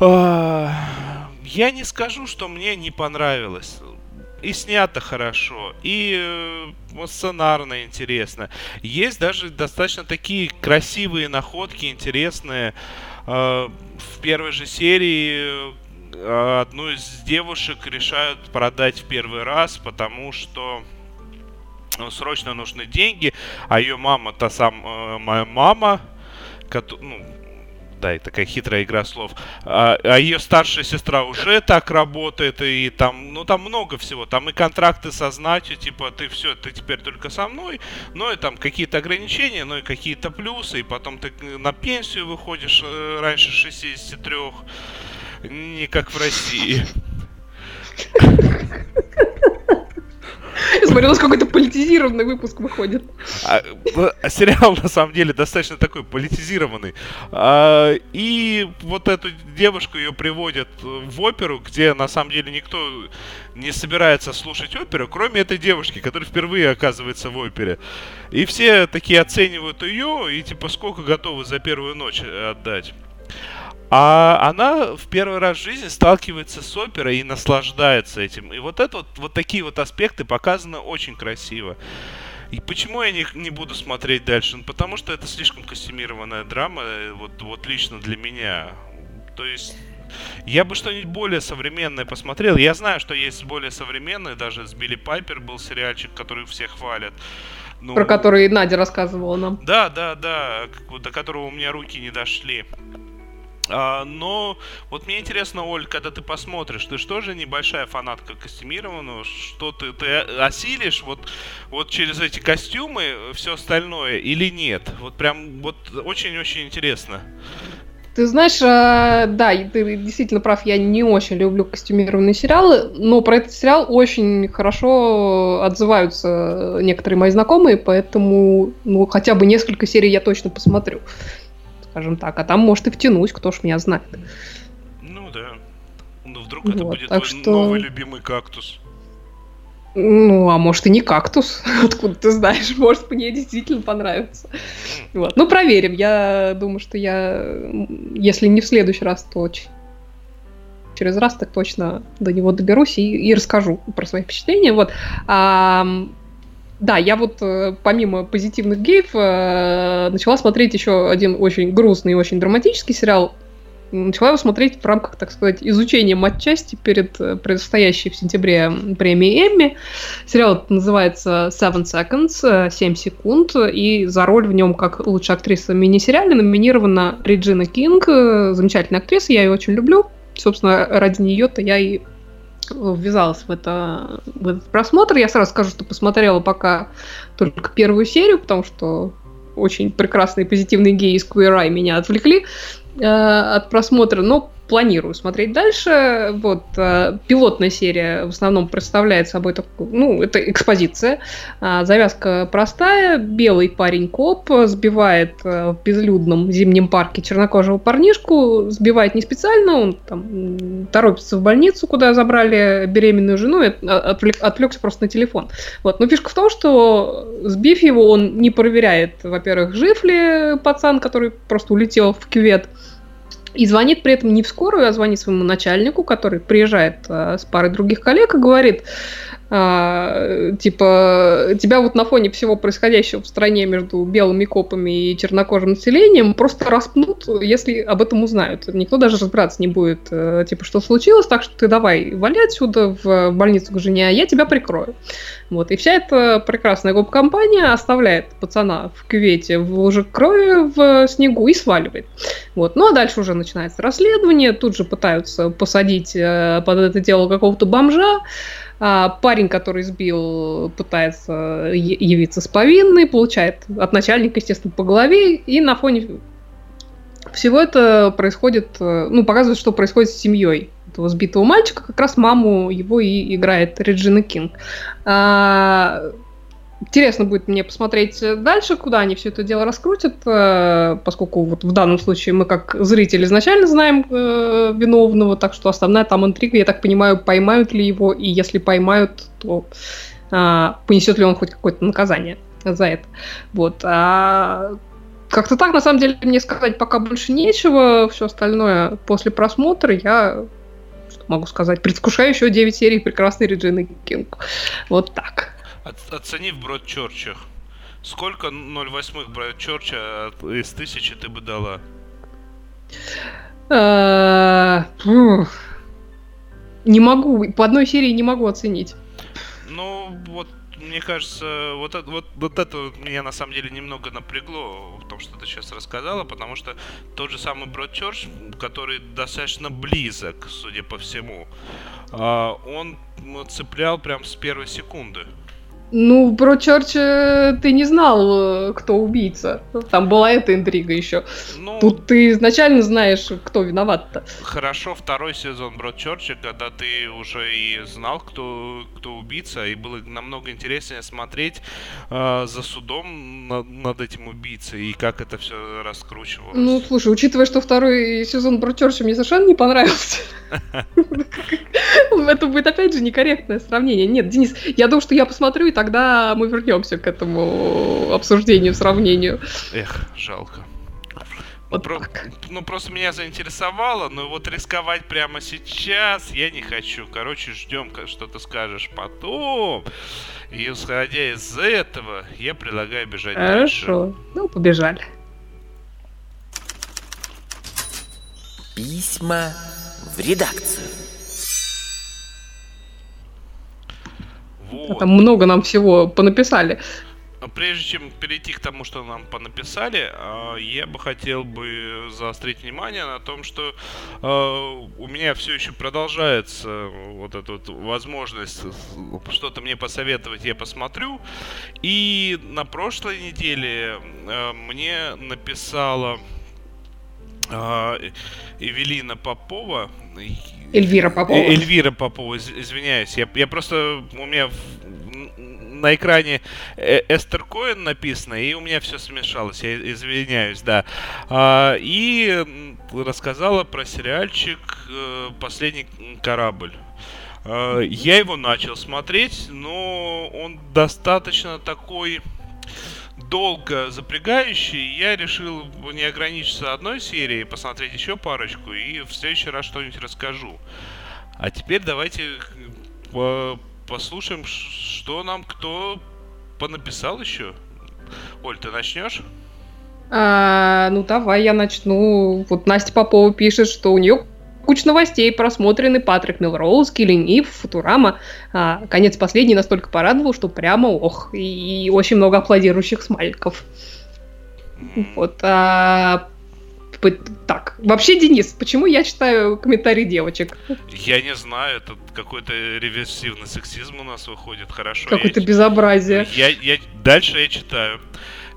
А, я не скажу, что мне не понравилось. И снято хорошо, и э, сценарно интересно. Есть даже достаточно такие красивые находки, интересные. в первой же серии одну из девушек решают продать в первый раз, потому что ну, срочно нужны деньги, а ее мама, та самая моя мама, ну, да, и такая хитрая игра слов. А, а ее старшая сестра уже так работает, и там, ну, там много всего. Там и контракты со знатью, типа, ты все, ты теперь только со мной, ну, и там какие-то ограничения, ну, и какие-то плюсы, и потом ты на пенсию выходишь э, раньше 63, не как в России. Я смотрю, у нас какой-то политизированный выпуск выходит. А, а сериал, на самом деле, достаточно такой политизированный. А, и вот эту девушку ее приводят в оперу, где, на самом деле, никто не собирается слушать оперу, кроме этой девушки, которая впервые оказывается в опере. И все такие оценивают ее, и типа, сколько готовы за первую ночь отдать. А она в первый раз в жизни сталкивается с оперой и наслаждается этим. И вот это вот, вот такие вот аспекты показаны очень красиво. И почему я не, не буду смотреть дальше? Ну, потому что это слишком костюмированная драма, э, вот, вот лично для меня. То есть я бы что-нибудь более современное посмотрел. Я знаю, что есть более современные, даже с Билли Пайпер был сериальчик, который все хвалят. Ну, Про который Надя рассказывала нам. Да, да, да, до которого у меня руки не дошли. А, но вот мне интересно, Оль, когда ты посмотришь, ты что же небольшая фанатка костюмированного, что ты, ты осилишь вот, вот через эти костюмы все остальное или нет? Вот прям вот очень-очень интересно. Ты знаешь, э, да, ты действительно прав, я не очень люблю костюмированные сериалы, но про этот сериал очень хорошо отзываются некоторые мои знакомые, поэтому ну, хотя бы несколько серий я точно посмотрю скажем так. А там, может, и втянусь, кто ж меня знает. Ну да. Ну вдруг вот, это будет твой что... новый любимый кактус. Ну, а может и не кактус, откуда ты знаешь, может мне действительно понравится. Вот. Ну, проверим. Я думаю, что я, если не в следующий раз, то через раз так точно до него доберусь и, и расскажу про свои впечатления. Вот. А, да, я вот э, помимо позитивных геев э, начала смотреть еще один очень грустный и очень драматический сериал. Начала его смотреть в рамках, так сказать, изучения матчасти перед э, предстоящей в сентябре премией Эмми. Сериал называется Seven Seconds, 7 секунд, и за роль в нем как лучшая актриса в мини-сериале номинирована Реджина Кинг, замечательная актриса, я ее очень люблю. Собственно, ради нее-то я и ввязалась в, это, в этот просмотр. Я сразу скажу, что посмотрела пока только первую серию, потому что очень прекрасные позитивные геи из Queer Eye меня отвлекли э, от просмотра, но планирую смотреть дальше. Вот, э, пилотная серия в основном представляет собой такую, ну, это экспозиция. Э, завязка простая. Белый парень-коп сбивает э, в безлюдном зимнем парке чернокожего парнишку. Сбивает не специально, он там торопится в больницу, куда забрали беременную жену, и отвлек, отвлекся просто на телефон. Вот. Но фишка в том, что сбив его, он не проверяет, во-первых, жив ли пацан, который просто улетел в кювет, и звонит при этом не в скорую, а звонит своему начальнику, который приезжает а, с парой других коллег и говорит, а, типа, тебя вот на фоне всего происходящего в стране между белыми копами и чернокожим населением просто распнут, если об этом узнают. Никто даже разбираться не будет, э, типа, что случилось, так что ты давай вали отсюда в больницу к жене, а я тебя прикрою. Вот. И вся эта прекрасная гоп-компания оставляет пацана в кювете в луже крови в снегу и сваливает. Вот. Ну а дальше уже начинается расследование, тут же пытаются посадить э, под это дело какого-то бомжа, парень, который сбил, пытается явиться с повинной, получает от начальника, естественно, по голове, и на фоне всего это происходит, э, ну, показывает, что происходит с семьей этого сбитого мальчика. Как раз маму его и играет Реджина Кинг. А, Интересно будет мне посмотреть дальше, куда они все это дело раскрутят, э, поскольку вот в данном случае мы как зрители изначально знаем э, виновного, так что основная там интрига, я так понимаю, поймают ли его, и если поймают, то а, понесет ли он хоть какое-то наказание за это. Вот. А как-то так, на самом деле, мне сказать пока больше нечего. Все остальное после просмотра я могу сказать, предвкушаю еще 9 серий прекрасной Реджины Кинг. Вот так. Оцени в Бродчерчах. Сколько 0,8 Бродчерча из тысячи ты бы дала? Э, не могу, по одной серии не могу оценить. Ну, вот мне кажется, вот это, вот, вот это меня на самом деле немного напрягло в том, что ты сейчас рассказала, потому что тот же самый Бродчерч, который достаточно близок, судя по всему, а, он цеплял прям с первой секунды. Ну, про Черча ты не знал, э, кто убийца. Там была эта интрига еще. Ну, Тут ты изначально знаешь, кто виноват-то. Хорошо, второй сезон Брод Черча, когда ты уже и знал, кто, кто убийца, и было намного интереснее смотреть э, за судом над, над этим убийцей, и как это все раскручивалось. Ну, слушай, учитывая, что второй сезон Брод Черча мне совершенно не понравился, это будет опять же некорректное сравнение. Нет, Денис, я думаю, что я посмотрю и тогда мы вернемся к этому обсуждению, сравнению. Эх, жалко. Ну, вот про... ну, просто меня заинтересовало, но вот рисковать прямо сейчас я не хочу. Короче, ждем, что ты скажешь потом. И исходя из этого, я предлагаю бежать Хорошо. дальше. Хорошо. Ну, побежали. Письма в редакцию. Вот. Там много нам всего понаписали. А прежде чем перейти к тому, что нам понаписали, а, я бы хотел бы заострить внимание на том, что а, у меня все еще продолжается вот эта вот возможность что-то мне посоветовать, я посмотрю. И на прошлой неделе мне написала Эвелина Попова, Эльвира Попова. Э, Эльвира Попова, извиняюсь. Я, я просто... У меня на экране э, Эстер Коэн написано, и у меня все смешалось, я извиняюсь, да. А, и рассказала про сериальчик э, «Последний корабль». А, я его начал смотреть, но он достаточно такой долго запрягающий, я решил не ограничиться одной серией, посмотреть еще парочку и в следующий раз что-нибудь расскажу. А теперь давайте по послушаем, что нам кто понаписал еще. Оль, ты начнешь? А, ну давай я начну. Вот Настя Попова пишет, что у нее куча новостей, просмотрены Патрик Мелроуз, Киллинг Ив, Футурама. А, конец последний настолько порадовал, что прямо ох, и, и очень много аплодирующих смайликов. Вот. А, так, вообще, Денис, почему я читаю комментарии девочек? Я не знаю, это какой-то реверсивный сексизм у нас выходит, хорошо. Какое-то я... безобразие. Я, я, дальше я читаю.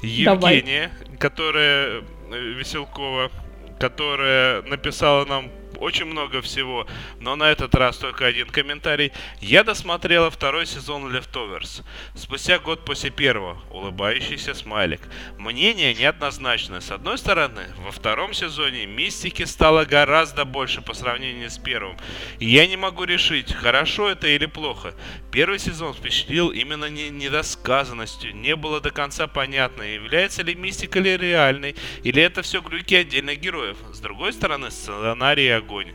Евгения, Давай. которая э, Веселкова, которая написала нам очень много всего, но на этот раз только один комментарий. Я досмотрела второй сезон Leftovers. Спустя год после первого. Улыбающийся смайлик. Мнение неоднозначное. С одной стороны, во втором сезоне мистики стало гораздо больше по сравнению с первым. И я не могу решить, хорошо это или плохо. Первый сезон впечатлил именно не недосказанностью. Не было до конца понятно, является ли мистика ли реальной, или это все глюки отдельных героев. С другой стороны, сценарий огонь.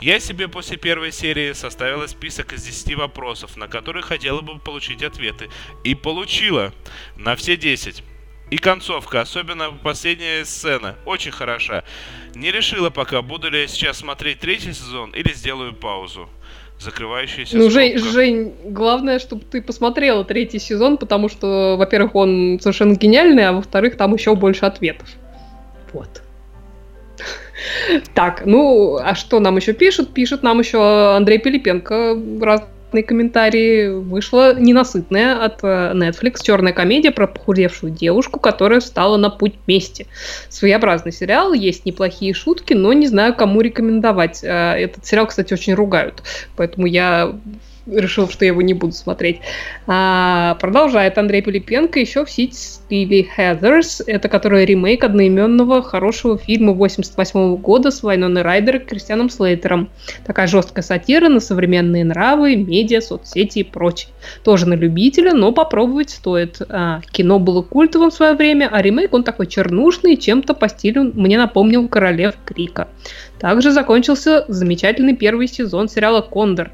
Я себе после первой серии составила список из 10 вопросов, на которые хотела бы получить ответы. И получила на все 10. И концовка, особенно последняя сцена, очень хороша. Не решила пока, буду ли я сейчас смотреть третий сезон или сделаю паузу. Закрывающаяся Ну, Жень, Жень, главное, чтобы ты посмотрела третий сезон, потому что, во-первых, он совершенно гениальный, а во-вторых, там еще больше ответов. Вот. Так, ну, а что нам еще пишут? Пишет нам еще Андрей Пилипенко разные комментарии. Вышла ненасытная от э, Netflix черная комедия про похудевшую девушку, которая встала на путь мести. Своеобразный сериал, есть неплохие шутки, но не знаю, кому рекомендовать. Э, этот сериал, кстати, очень ругают, поэтому я решил, что я его не буду смотреть. А, продолжает Андрей Пилипенко еще в сеть Стиви Heathers, это который ремейк одноименного хорошего фильма 88 года с Вайноной Райдер и Кристианом Слейтером. Такая жесткая сатира на современные нравы, медиа, соцсети и прочее. Тоже на любителя, но попробовать стоит. А, кино было культовым в свое время, а ремейк он такой чернушный, чем-то по стилю мне напомнил Королев Крика. Также закончился замечательный первый сезон сериала «Кондор»,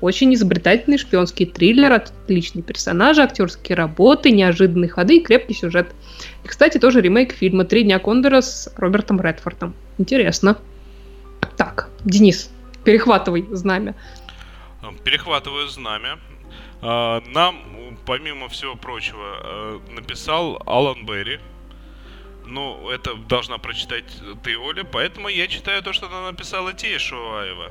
Очень изобретательный шпионский триллер, отличные персонажи, актерские работы, неожиданные ходы и крепкий сюжет. И, кстати, тоже ремейк фильма «Три дня Кондора» с Робертом Редфордом. Интересно. Так, Денис, перехватывай знамя. Перехватываю знамя. А, нам, помимо всего прочего, э, написал Алан Берри. Ну, это должна прочитать ты, Оля, поэтому я читаю то, что она написала Тия Шуваева.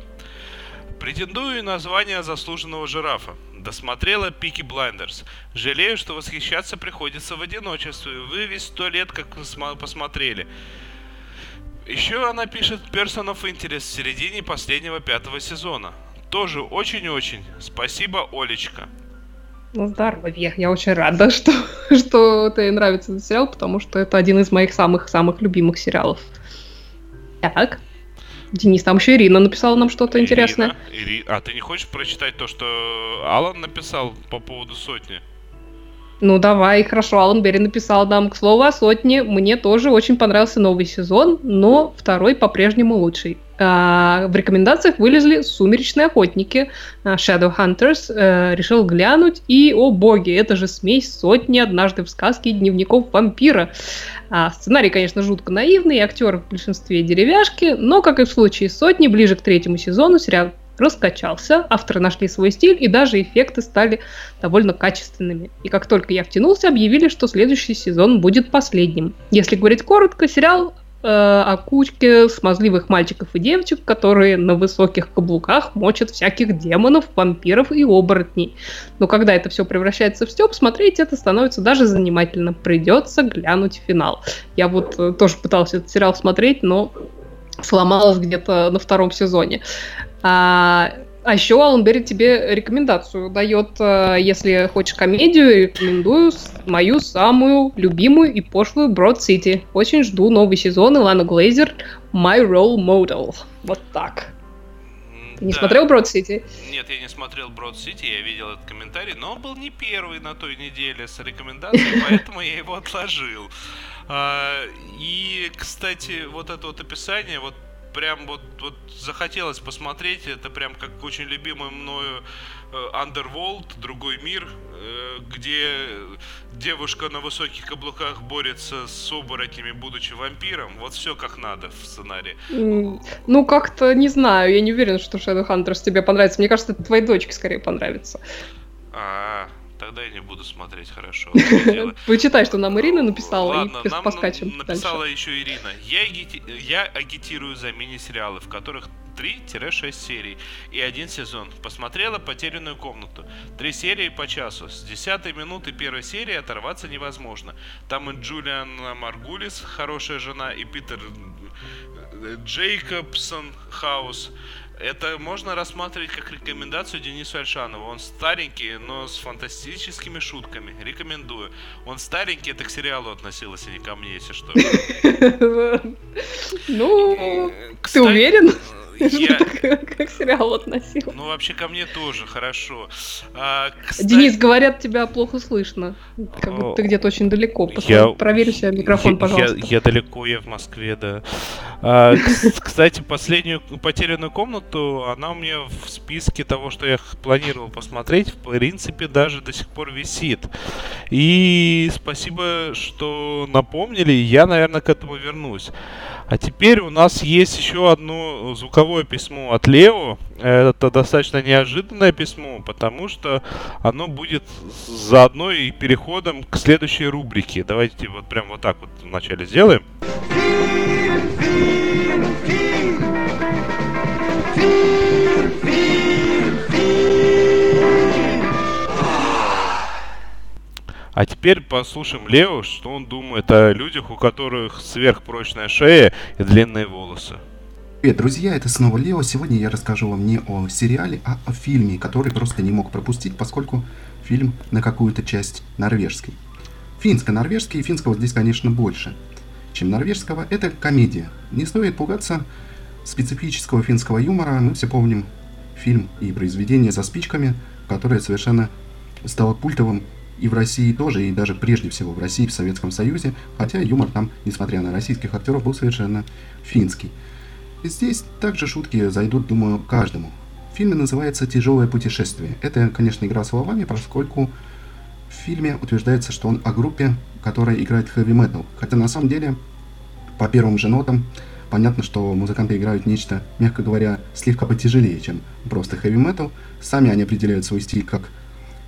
Претендую на звание заслуженного жирафа. Досмотрела Peaky Blinders. Жалею, что восхищаться приходится в одиночестве. Вы ведь сто лет как посмотрели. Еще она пишет Person of Interest в середине последнего пятого сезона. Тоже очень-очень. Спасибо, Олечка. Ну, здорово. Я очень рада, что, что тебе нравится этот сериал, потому что это один из моих самых-самых любимых сериалов. Так. Денис, там еще Ирина написала нам что-то интересное. Ири... А ты не хочешь прочитать то, что Алан написал по поводу сотни? Ну давай, хорошо, Алан Берри написал нам, к слову о сотне, мне тоже очень понравился новый сезон, но второй по-прежнему лучший. А, в рекомендациях вылезли «Сумеречные охотники», а, Shadow Hunters, а, решил глянуть, и, о боги, это же смесь сотни «Однажды в сказке» «Дневников вампира». А, сценарий, конечно, жутко наивный, актеры в большинстве деревяшки, но, как и в случае «Сотни», ближе к третьему сезону сериал раскачался, авторы нашли свой стиль, и даже эффекты стали довольно качественными. И как только я втянулся, объявили, что следующий сезон будет последним. Если говорить коротко, сериал э, о кучке смазливых мальчиков и девочек, которые на высоких каблуках мочат всяких демонов, вампиров и оборотней. Но когда это все превращается в степ, смотреть это становится даже занимательно. Придется глянуть финал. Я вот э, тоже пытался этот сериал смотреть, но сломалась где-то на втором сезоне. А, а еще Алан Берри тебе рекомендацию дает, э, если хочешь комедию, рекомендую мою самую любимую и пошлую Broad City. Очень жду новый сезон Илана Глейзер My Role Model. Вот так. Ты не да. смотрел Broad City? Нет, я не смотрел Broad City, я видел этот комментарий, но он был не первый на той неделе с рекомендацией, поэтому я его отложил. А, и, кстати, вот это вот описание, вот прям вот, вот захотелось посмотреть. Это прям как очень любимый мною э, Underworld, другой мир, э, где девушка на высоких каблуках борется с оборотнями, будучи вампиром. Вот все как надо в сценарии. Ну, как-то не знаю. Я не уверен, что Shadowhunters тебе понравится. Мне кажется, это твоей дочке скорее понравится. А, -а, -а тогда я не буду смотреть, хорошо. Почитай, что нам Ирина написала, Ладно, и нам поскачем написала еще Ирина. Я, я агитирую за мини-сериалы, в которых 3-6 серий и один сезон. Посмотрела «Потерянную комнату». Три серии по часу. С 10 минуты первой серии оторваться невозможно. Там и Джулиан Маргулис, хорошая жена, и Питер э, Джейкобсон Хаус. Это можно рассматривать как рекомендацию Денису Альшанову. Он старенький, но с фантастическими шутками. Рекомендую. Он старенький, это к сериалу относилось, а не ко мне, если что. Ну, ты уверен? Я... Как, как сериал относил. Ну, вообще, ко мне тоже хорошо. А, кстати... Денис, говорят, тебя плохо слышно. Как будто ты где-то очень далеко. Я... Проверь себе микрофон, я, пожалуйста. Я, я далеко, я в Москве, да. А, кстати, последнюю потерянную комнату, она у меня в списке того, что я планировал посмотреть, в принципе, даже до сих пор висит. И спасибо, что напомнили. Я, наверное, к этому вернусь. А теперь у нас есть еще одно звуковое письмо от Лео. Это достаточно неожиданное письмо, потому что оно будет заодно и переходом к следующей рубрике. Давайте вот прям вот так вот вначале сделаем. А теперь послушаем Лео, что он думает о людях, у которых сверхпрочная шея и длинные волосы. Привет, друзья, это снова Лео. Сегодня я расскажу вам не о сериале, а о фильме, который просто не мог пропустить, поскольку фильм на какую-то часть норвежский. Финско-норвежский, и финского здесь, конечно, больше, чем норвежского. Это комедия. Не стоит пугаться специфического финского юмора. Мы все помним фильм и произведение «За спичками», которое совершенно стало культовым и в России тоже, и даже прежде всего в России, в Советском Союзе, хотя юмор там, несмотря на российских актеров, был совершенно финский. И здесь также шутки зайдут, думаю, каждому фильме называется «Тяжелое путешествие». Это, конечно, игра словами, поскольку в фильме утверждается, что он о группе, которая играет хэви метал. Хотя на самом деле, по первым же нотам, понятно, что музыканты играют нечто, мягко говоря, слегка потяжелее, чем просто хэви метал. Сами они определяют свой стиль как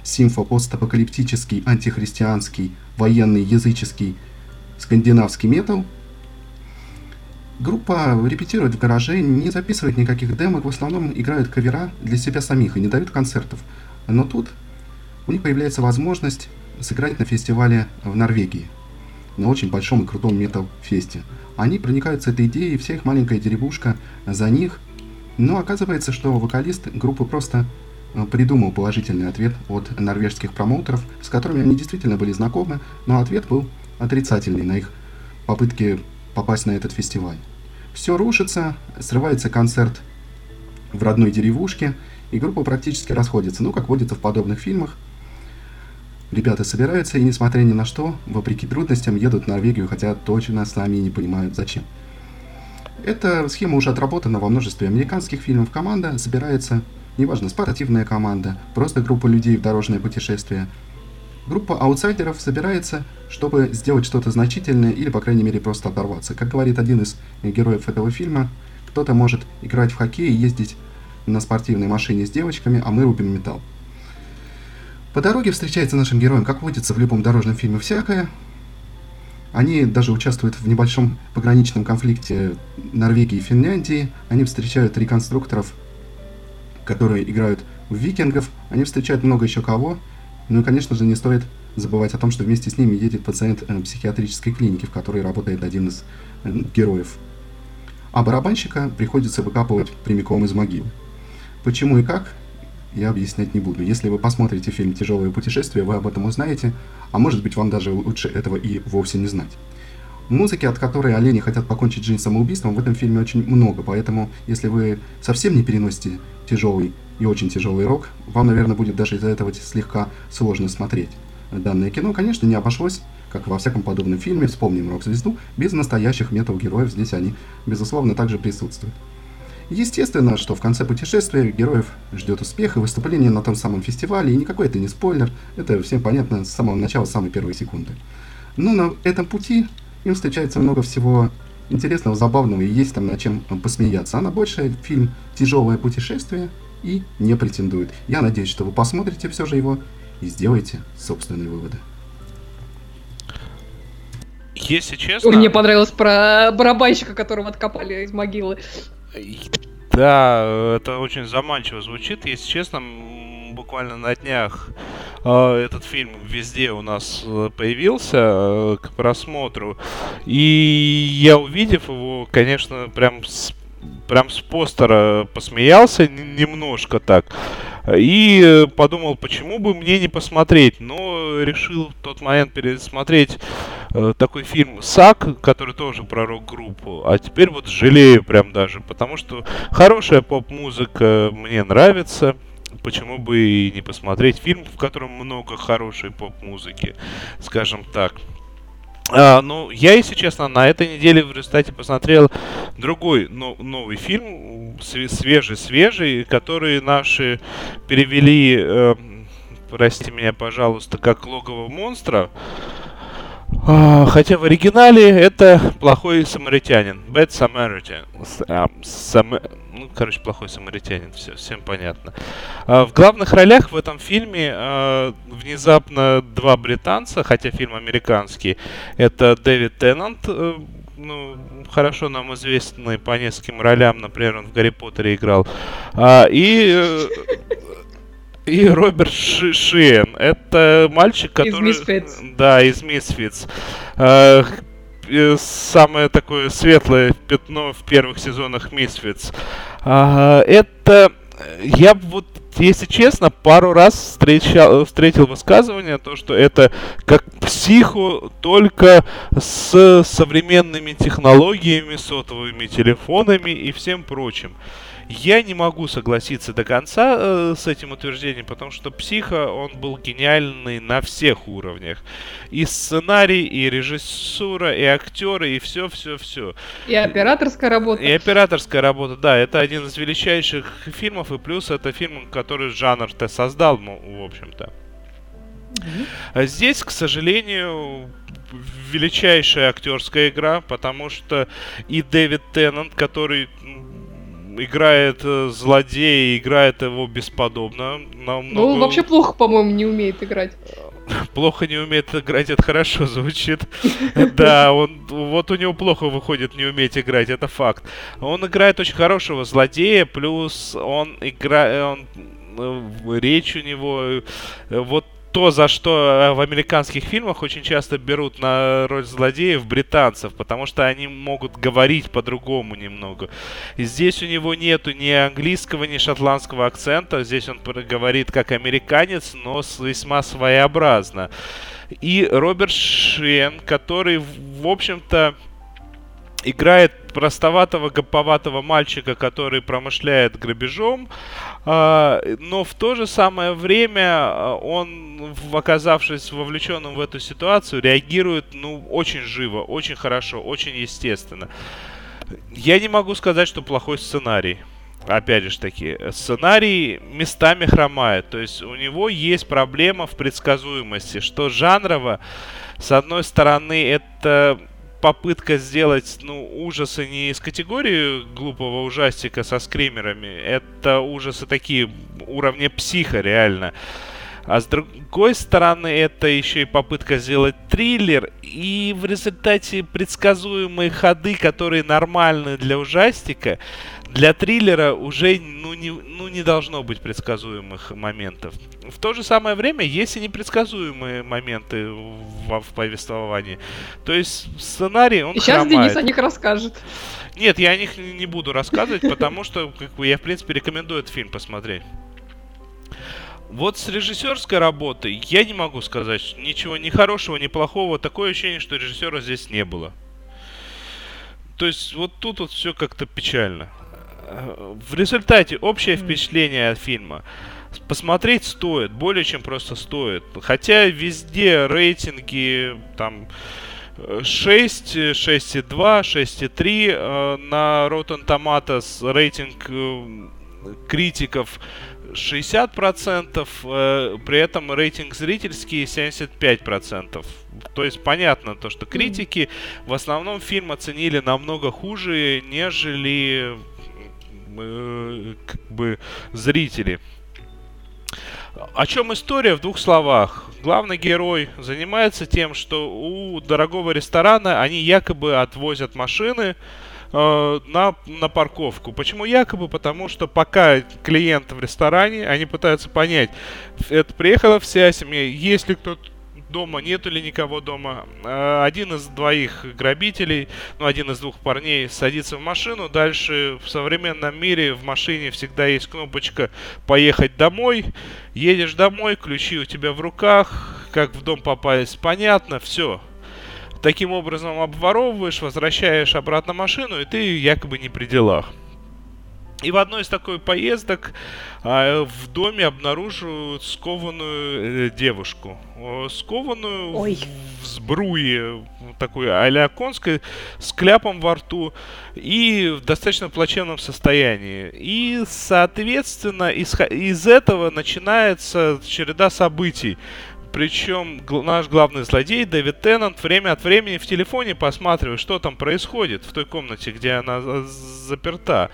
симфо-постапокалиптический, антихристианский, военный, языческий, скандинавский метал. Группа репетирует в гараже, не записывает никаких демок, в основном играют кавера для себя самих и не дают концертов. Но тут у них появляется возможность сыграть на фестивале в Норвегии, на очень большом и крутом метал-фесте. Они проникаются этой идеей, вся их маленькая деревушка за них. Но оказывается, что вокалист группы просто э, придумал положительный ответ от норвежских промоутеров, с которыми они действительно были знакомы, но ответ был отрицательный на их попытки попасть на этот фестиваль. Все рушится, срывается концерт в родной деревушке, и группа практически расходится. Ну, как водится в подобных фильмах, ребята собираются и, несмотря ни на что, вопреки трудностям, едут в Норвегию, хотя точно сами не понимают зачем. Эта схема уже отработана во множестве американских фильмов. Команда собирается, неважно, спортивная команда, просто группа людей в дорожное путешествие. Группа аутсайдеров собирается, чтобы сделать что-то значительное или, по крайней мере, просто оторваться. Как говорит один из героев этого фильма, кто-то может играть в хоккей и ездить на спортивной машине с девочками, а мы рубим металл. По дороге встречается нашим героям, как водится в любом дорожном фильме, всякое. Они даже участвуют в небольшом пограничном конфликте Норвегии и Финляндии. Они встречают реконструкторов, которые играют в викингов. Они встречают много еще кого. Ну и, конечно же, не стоит забывать о том, что вместе с ними едет пациент э, психиатрической клиники, в которой работает один из э, героев. А барабанщика приходится выкапывать прямиком из могилы. Почему и как, я объяснять не буду. Если вы посмотрите фильм «Тяжелое путешествие», вы об этом узнаете, а может быть вам даже лучше этого и вовсе не знать. Музыки, от которой олени хотят покончить жизнь самоубийством, в этом фильме очень много, поэтому если вы совсем не переносите тяжелый и очень тяжелый рок, вам, наверное, будет даже из-за этого слегка сложно смотреть данное кино. Конечно, не обошлось, как во всяком подобном фильме, вспомним рок-звезду, без настоящих метал-героев, здесь они, безусловно, также присутствуют. Естественно, что в конце путешествия героев ждет успех и выступление на том самом фестивале, и никакой это не спойлер, это всем понятно с самого начала, с самой первой секунды. Но на этом пути им встречается много всего интересного, забавного, и есть там над чем посмеяться. А на большее фильм «Тяжелое путешествие» и не претендует. Я надеюсь, что вы посмотрите все же его и сделаете собственные выводы. Если честно... Мне понравилось про барабанщика, которого откопали из могилы. Да, это очень заманчиво звучит. Если честно, буквально на днях э, этот фильм везде у нас э, появился э, к просмотру. И я, увидев его, конечно, прям с, прям с постера посмеялся немножко так. И подумал, почему бы мне не посмотреть. Но решил в тот момент пересмотреть э, такой фильм «Сак», который тоже про рок-группу. А теперь вот жалею прям даже, потому что хорошая поп-музыка мне нравится. Почему бы и не посмотреть фильм, в котором много хорошей поп-музыки, скажем так. А, ну, я, если честно, на этой неделе в результате посмотрел другой но, новый фильм, свежий-свежий, который наши перевели, э, прости меня, пожалуйста, как «Логово монстра». А, хотя в оригинале это плохой самаритянин. Bad Samaritan. Сам... Ну, короче, плохой самаритянин, все, всем понятно. А, в главных ролях в этом фильме а, внезапно два британца, хотя фильм американский. Это Дэвид Теннант, э, ну, хорошо нам известный по нескольким ролям, например, он в Гарри Поттере играл. А, и э, и Роберт Ши Шиен. Это мальчик, который... Из Misfits. Да, из Misfits. Э, самое такое светлое пятно в первых сезонах Misfits. Э, это... Я вот, если честно, пару раз встречал, встретил высказывание, то, что это как психо, только с современными технологиями, сотовыми телефонами и всем прочим. Я не могу согласиться до конца э, с этим утверждением, потому что «Психо», он был гениальный на всех уровнях. И сценарий, и режиссура, и актеры, и все-все-все. И операторская работа. И операторская работа, да. Это один из величайших фильмов, и плюс это фильм, который жанр-то создал, ну, в общем-то. А здесь, к сожалению, величайшая актерская игра, потому что и Дэвид Теннант, который играет э, злодея, играет его бесподобно. Намного... Ну, он вообще плохо, по-моему, не умеет играть. Плохо не умеет играть, это хорошо звучит. Да, он вот у него плохо выходит не уметь играть, это факт. Он играет очень хорошего злодея, плюс он играет, он э, речь у него, э, вот то, за что э, в американских фильмах очень часто берут на роль злодеев британцев, потому что они могут говорить по-другому немного. И здесь у него нету ни английского, ни шотландского акцента. Здесь он говорит как американец, но весьма своеобразно. И Роберт Шен, который, в общем-то, играет простоватого, гоповатого мальчика, который промышляет грабежом, а, но в то же самое время а, он, оказавшись вовлеченным в эту ситуацию, реагирует ну, очень живо, очень хорошо, очень естественно. Я не могу сказать, что плохой сценарий. Опять же таки, сценарий местами хромает. То есть у него есть проблема в предсказуемости, что жанрово, с одной стороны, это попытка сделать, ну, ужасы не из категории глупого ужастика со скримерами. Это ужасы такие уровня психа, реально. А с другой стороны, это еще и попытка сделать триллер, и в результате предсказуемые ходы, которые нормальны для ужастика, для триллера уже ну, не, ну, не должно быть предсказуемых моментов. В то же самое время есть и непредсказуемые моменты в, в повествовании. То есть сценарий, он Сейчас хромает. Денис о них расскажет. Нет, я о них не буду рассказывать, потому что как бы, я, в принципе, рекомендую этот фильм посмотреть. Вот с режиссерской работой я не могу сказать ничего ни хорошего, ни плохого. Такое ощущение, что режиссера здесь не было. То есть вот тут вот все как-то печально в результате общее впечатление от фильма посмотреть стоит, более чем просто стоит. Хотя везде рейтинги там 6, 6,2, 6,3 на Rotten Tomatoes рейтинг э, критиков 60%, э, при этом рейтинг зрительский 75%. То есть понятно то, что критики в основном фильм оценили намного хуже, нежели э, как бы зрители. О чем история в двух словах? Главный герой занимается тем, что у дорогого ресторана они якобы отвозят машины э, на, на парковку. Почему якобы? Потому что пока клиент в ресторане, они пытаются понять, это приехала вся семья, есть ли кто-то дома, нету ли никого дома. А, один из двоих грабителей, ну, один из двух парней садится в машину. Дальше в современном мире в машине всегда есть кнопочка «Поехать домой». Едешь домой, ключи у тебя в руках, как в дом попасть, понятно, все. Таким образом обворовываешь, возвращаешь обратно машину, и ты якобы не при делах. И в одной из такой поездок а, в доме обнаруживают скованную э, девушку. Скованную Ой. в, сбруе, такой а-ля конской, с кляпом во рту и в достаточно плачевном состоянии. И, соответственно, из, из этого начинается череда событий. Причем наш главный злодей, Дэвид Теннант, время от времени в телефоне посматривает, что там происходит в той комнате, где она заперта.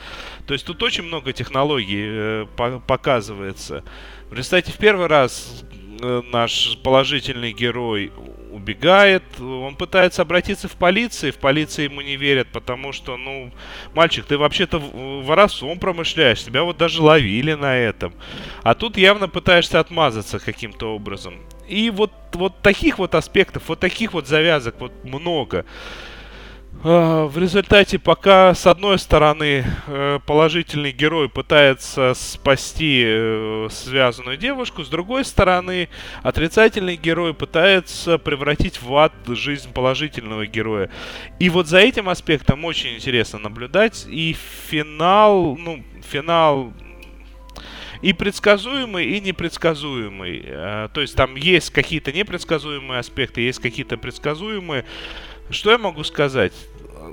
То есть тут очень много технологий э, по показывается. В результате в первый раз э, наш положительный герой убегает, он пытается обратиться в полицию, в полиции ему не верят, потому что, ну, мальчик, ты вообще-то воровством промышляешь, тебя вот даже ловили на этом. А тут явно пытаешься отмазаться каким-то образом. И вот, вот таких вот аспектов, вот таких вот завязок вот много. А, в результате, пока с одной стороны э, положительный герой пытается спасти э, связанную девушку, с другой стороны отрицательный герой пытается превратить в ад жизнь положительного героя. И вот за этим аспектом очень интересно наблюдать. И финал, ну, финал и предсказуемый, и непредсказуемый. Э, то есть там есть какие-то непредсказуемые аспекты, есть какие-то предсказуемые. Что я могу сказать?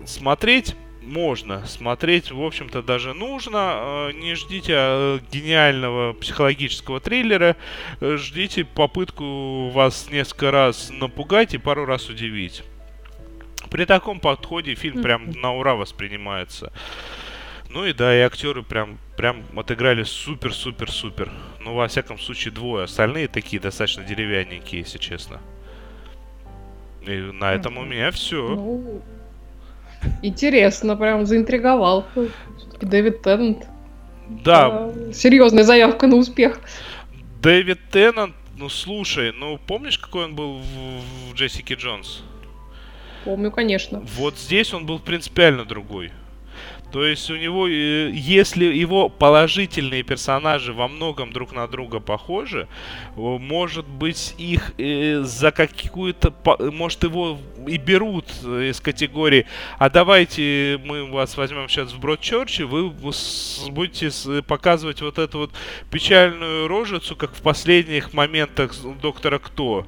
Смотреть можно, смотреть, в общем-то, даже нужно. Э, не ждите э, гениального психологического триллера, э, ждите попытку вас несколько раз напугать и пару раз удивить. При таком подходе фильм прям на ура воспринимается. Ну и да, и актеры прям, прям отыграли супер-супер-супер. Ну, во всяком случае, двое. Остальные такие достаточно деревянненькие, если честно. И на этом у меня все. Ну, интересно, прям заинтриговал. Дэвид Теннант. Да. Э, Серьезная заявка на успех. Дэвид Теннант, ну слушай, ну помнишь, какой он был в, в Джессике Джонс? Помню, конечно. Вот здесь он был принципиально другой. То есть у него, э, если его положительные персонажи во многом друг на друга похожи, может быть их э, за какую-то, может его и берут из категории, а давайте мы вас возьмем сейчас в Бродчерчи, вы будете показывать вот эту вот печальную рожицу, как в последних моментах доктора Кто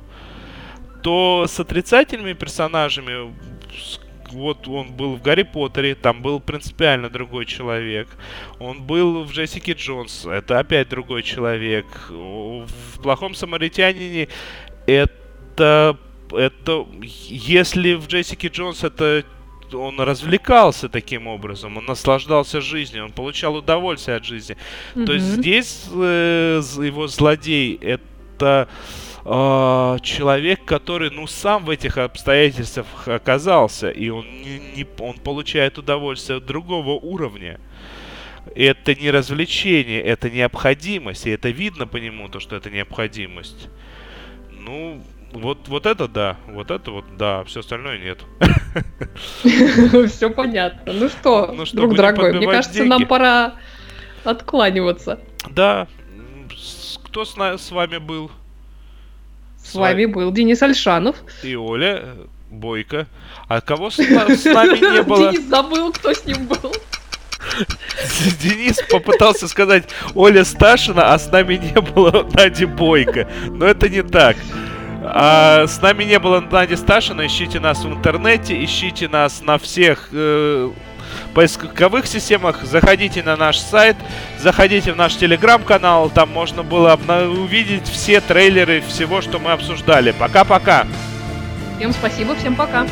то с отрицательными персонажами, вот он был в Гарри Поттере, там был принципиально другой человек. Он был в Джессике Джонс, это опять другой человек. В Плохом Самаритянине это... Это... Если в Джессике Джонс это он развлекался таким образом, он наслаждался жизнью, он получал удовольствие от жизни. Mm-hmm. То есть здесь э, его злодей это э, человек, который, ну, сам в этих обстоятельствах оказался, и он, не, не, он получает удовольствие от другого уровня. Это не развлечение, это необходимость, и это видно по нему, то, что это необходимость. Ну, вот, вот это да, вот это вот да, все остальное нет. Все понятно. Ну что, ну друг дорогой, мне кажется, нам пора откланиваться. Да. Кто с вами был? С вами был Денис Альшанов. И Оля Бойко. А кого с, с нами не было? Денис забыл, кто с ним был. Денис попытался сказать Оля Сташина, а с нами не было Нади Бойко. Но это не так. А с нами не было Нади Сташина. Ищите нас в интернете, ищите нас на всех э, поисковых системах, заходите на наш сайт, заходите в наш телеграм-канал, там можно было увидеть все трейлеры всего, что мы обсуждали. Пока-пока! Всем спасибо, всем пока!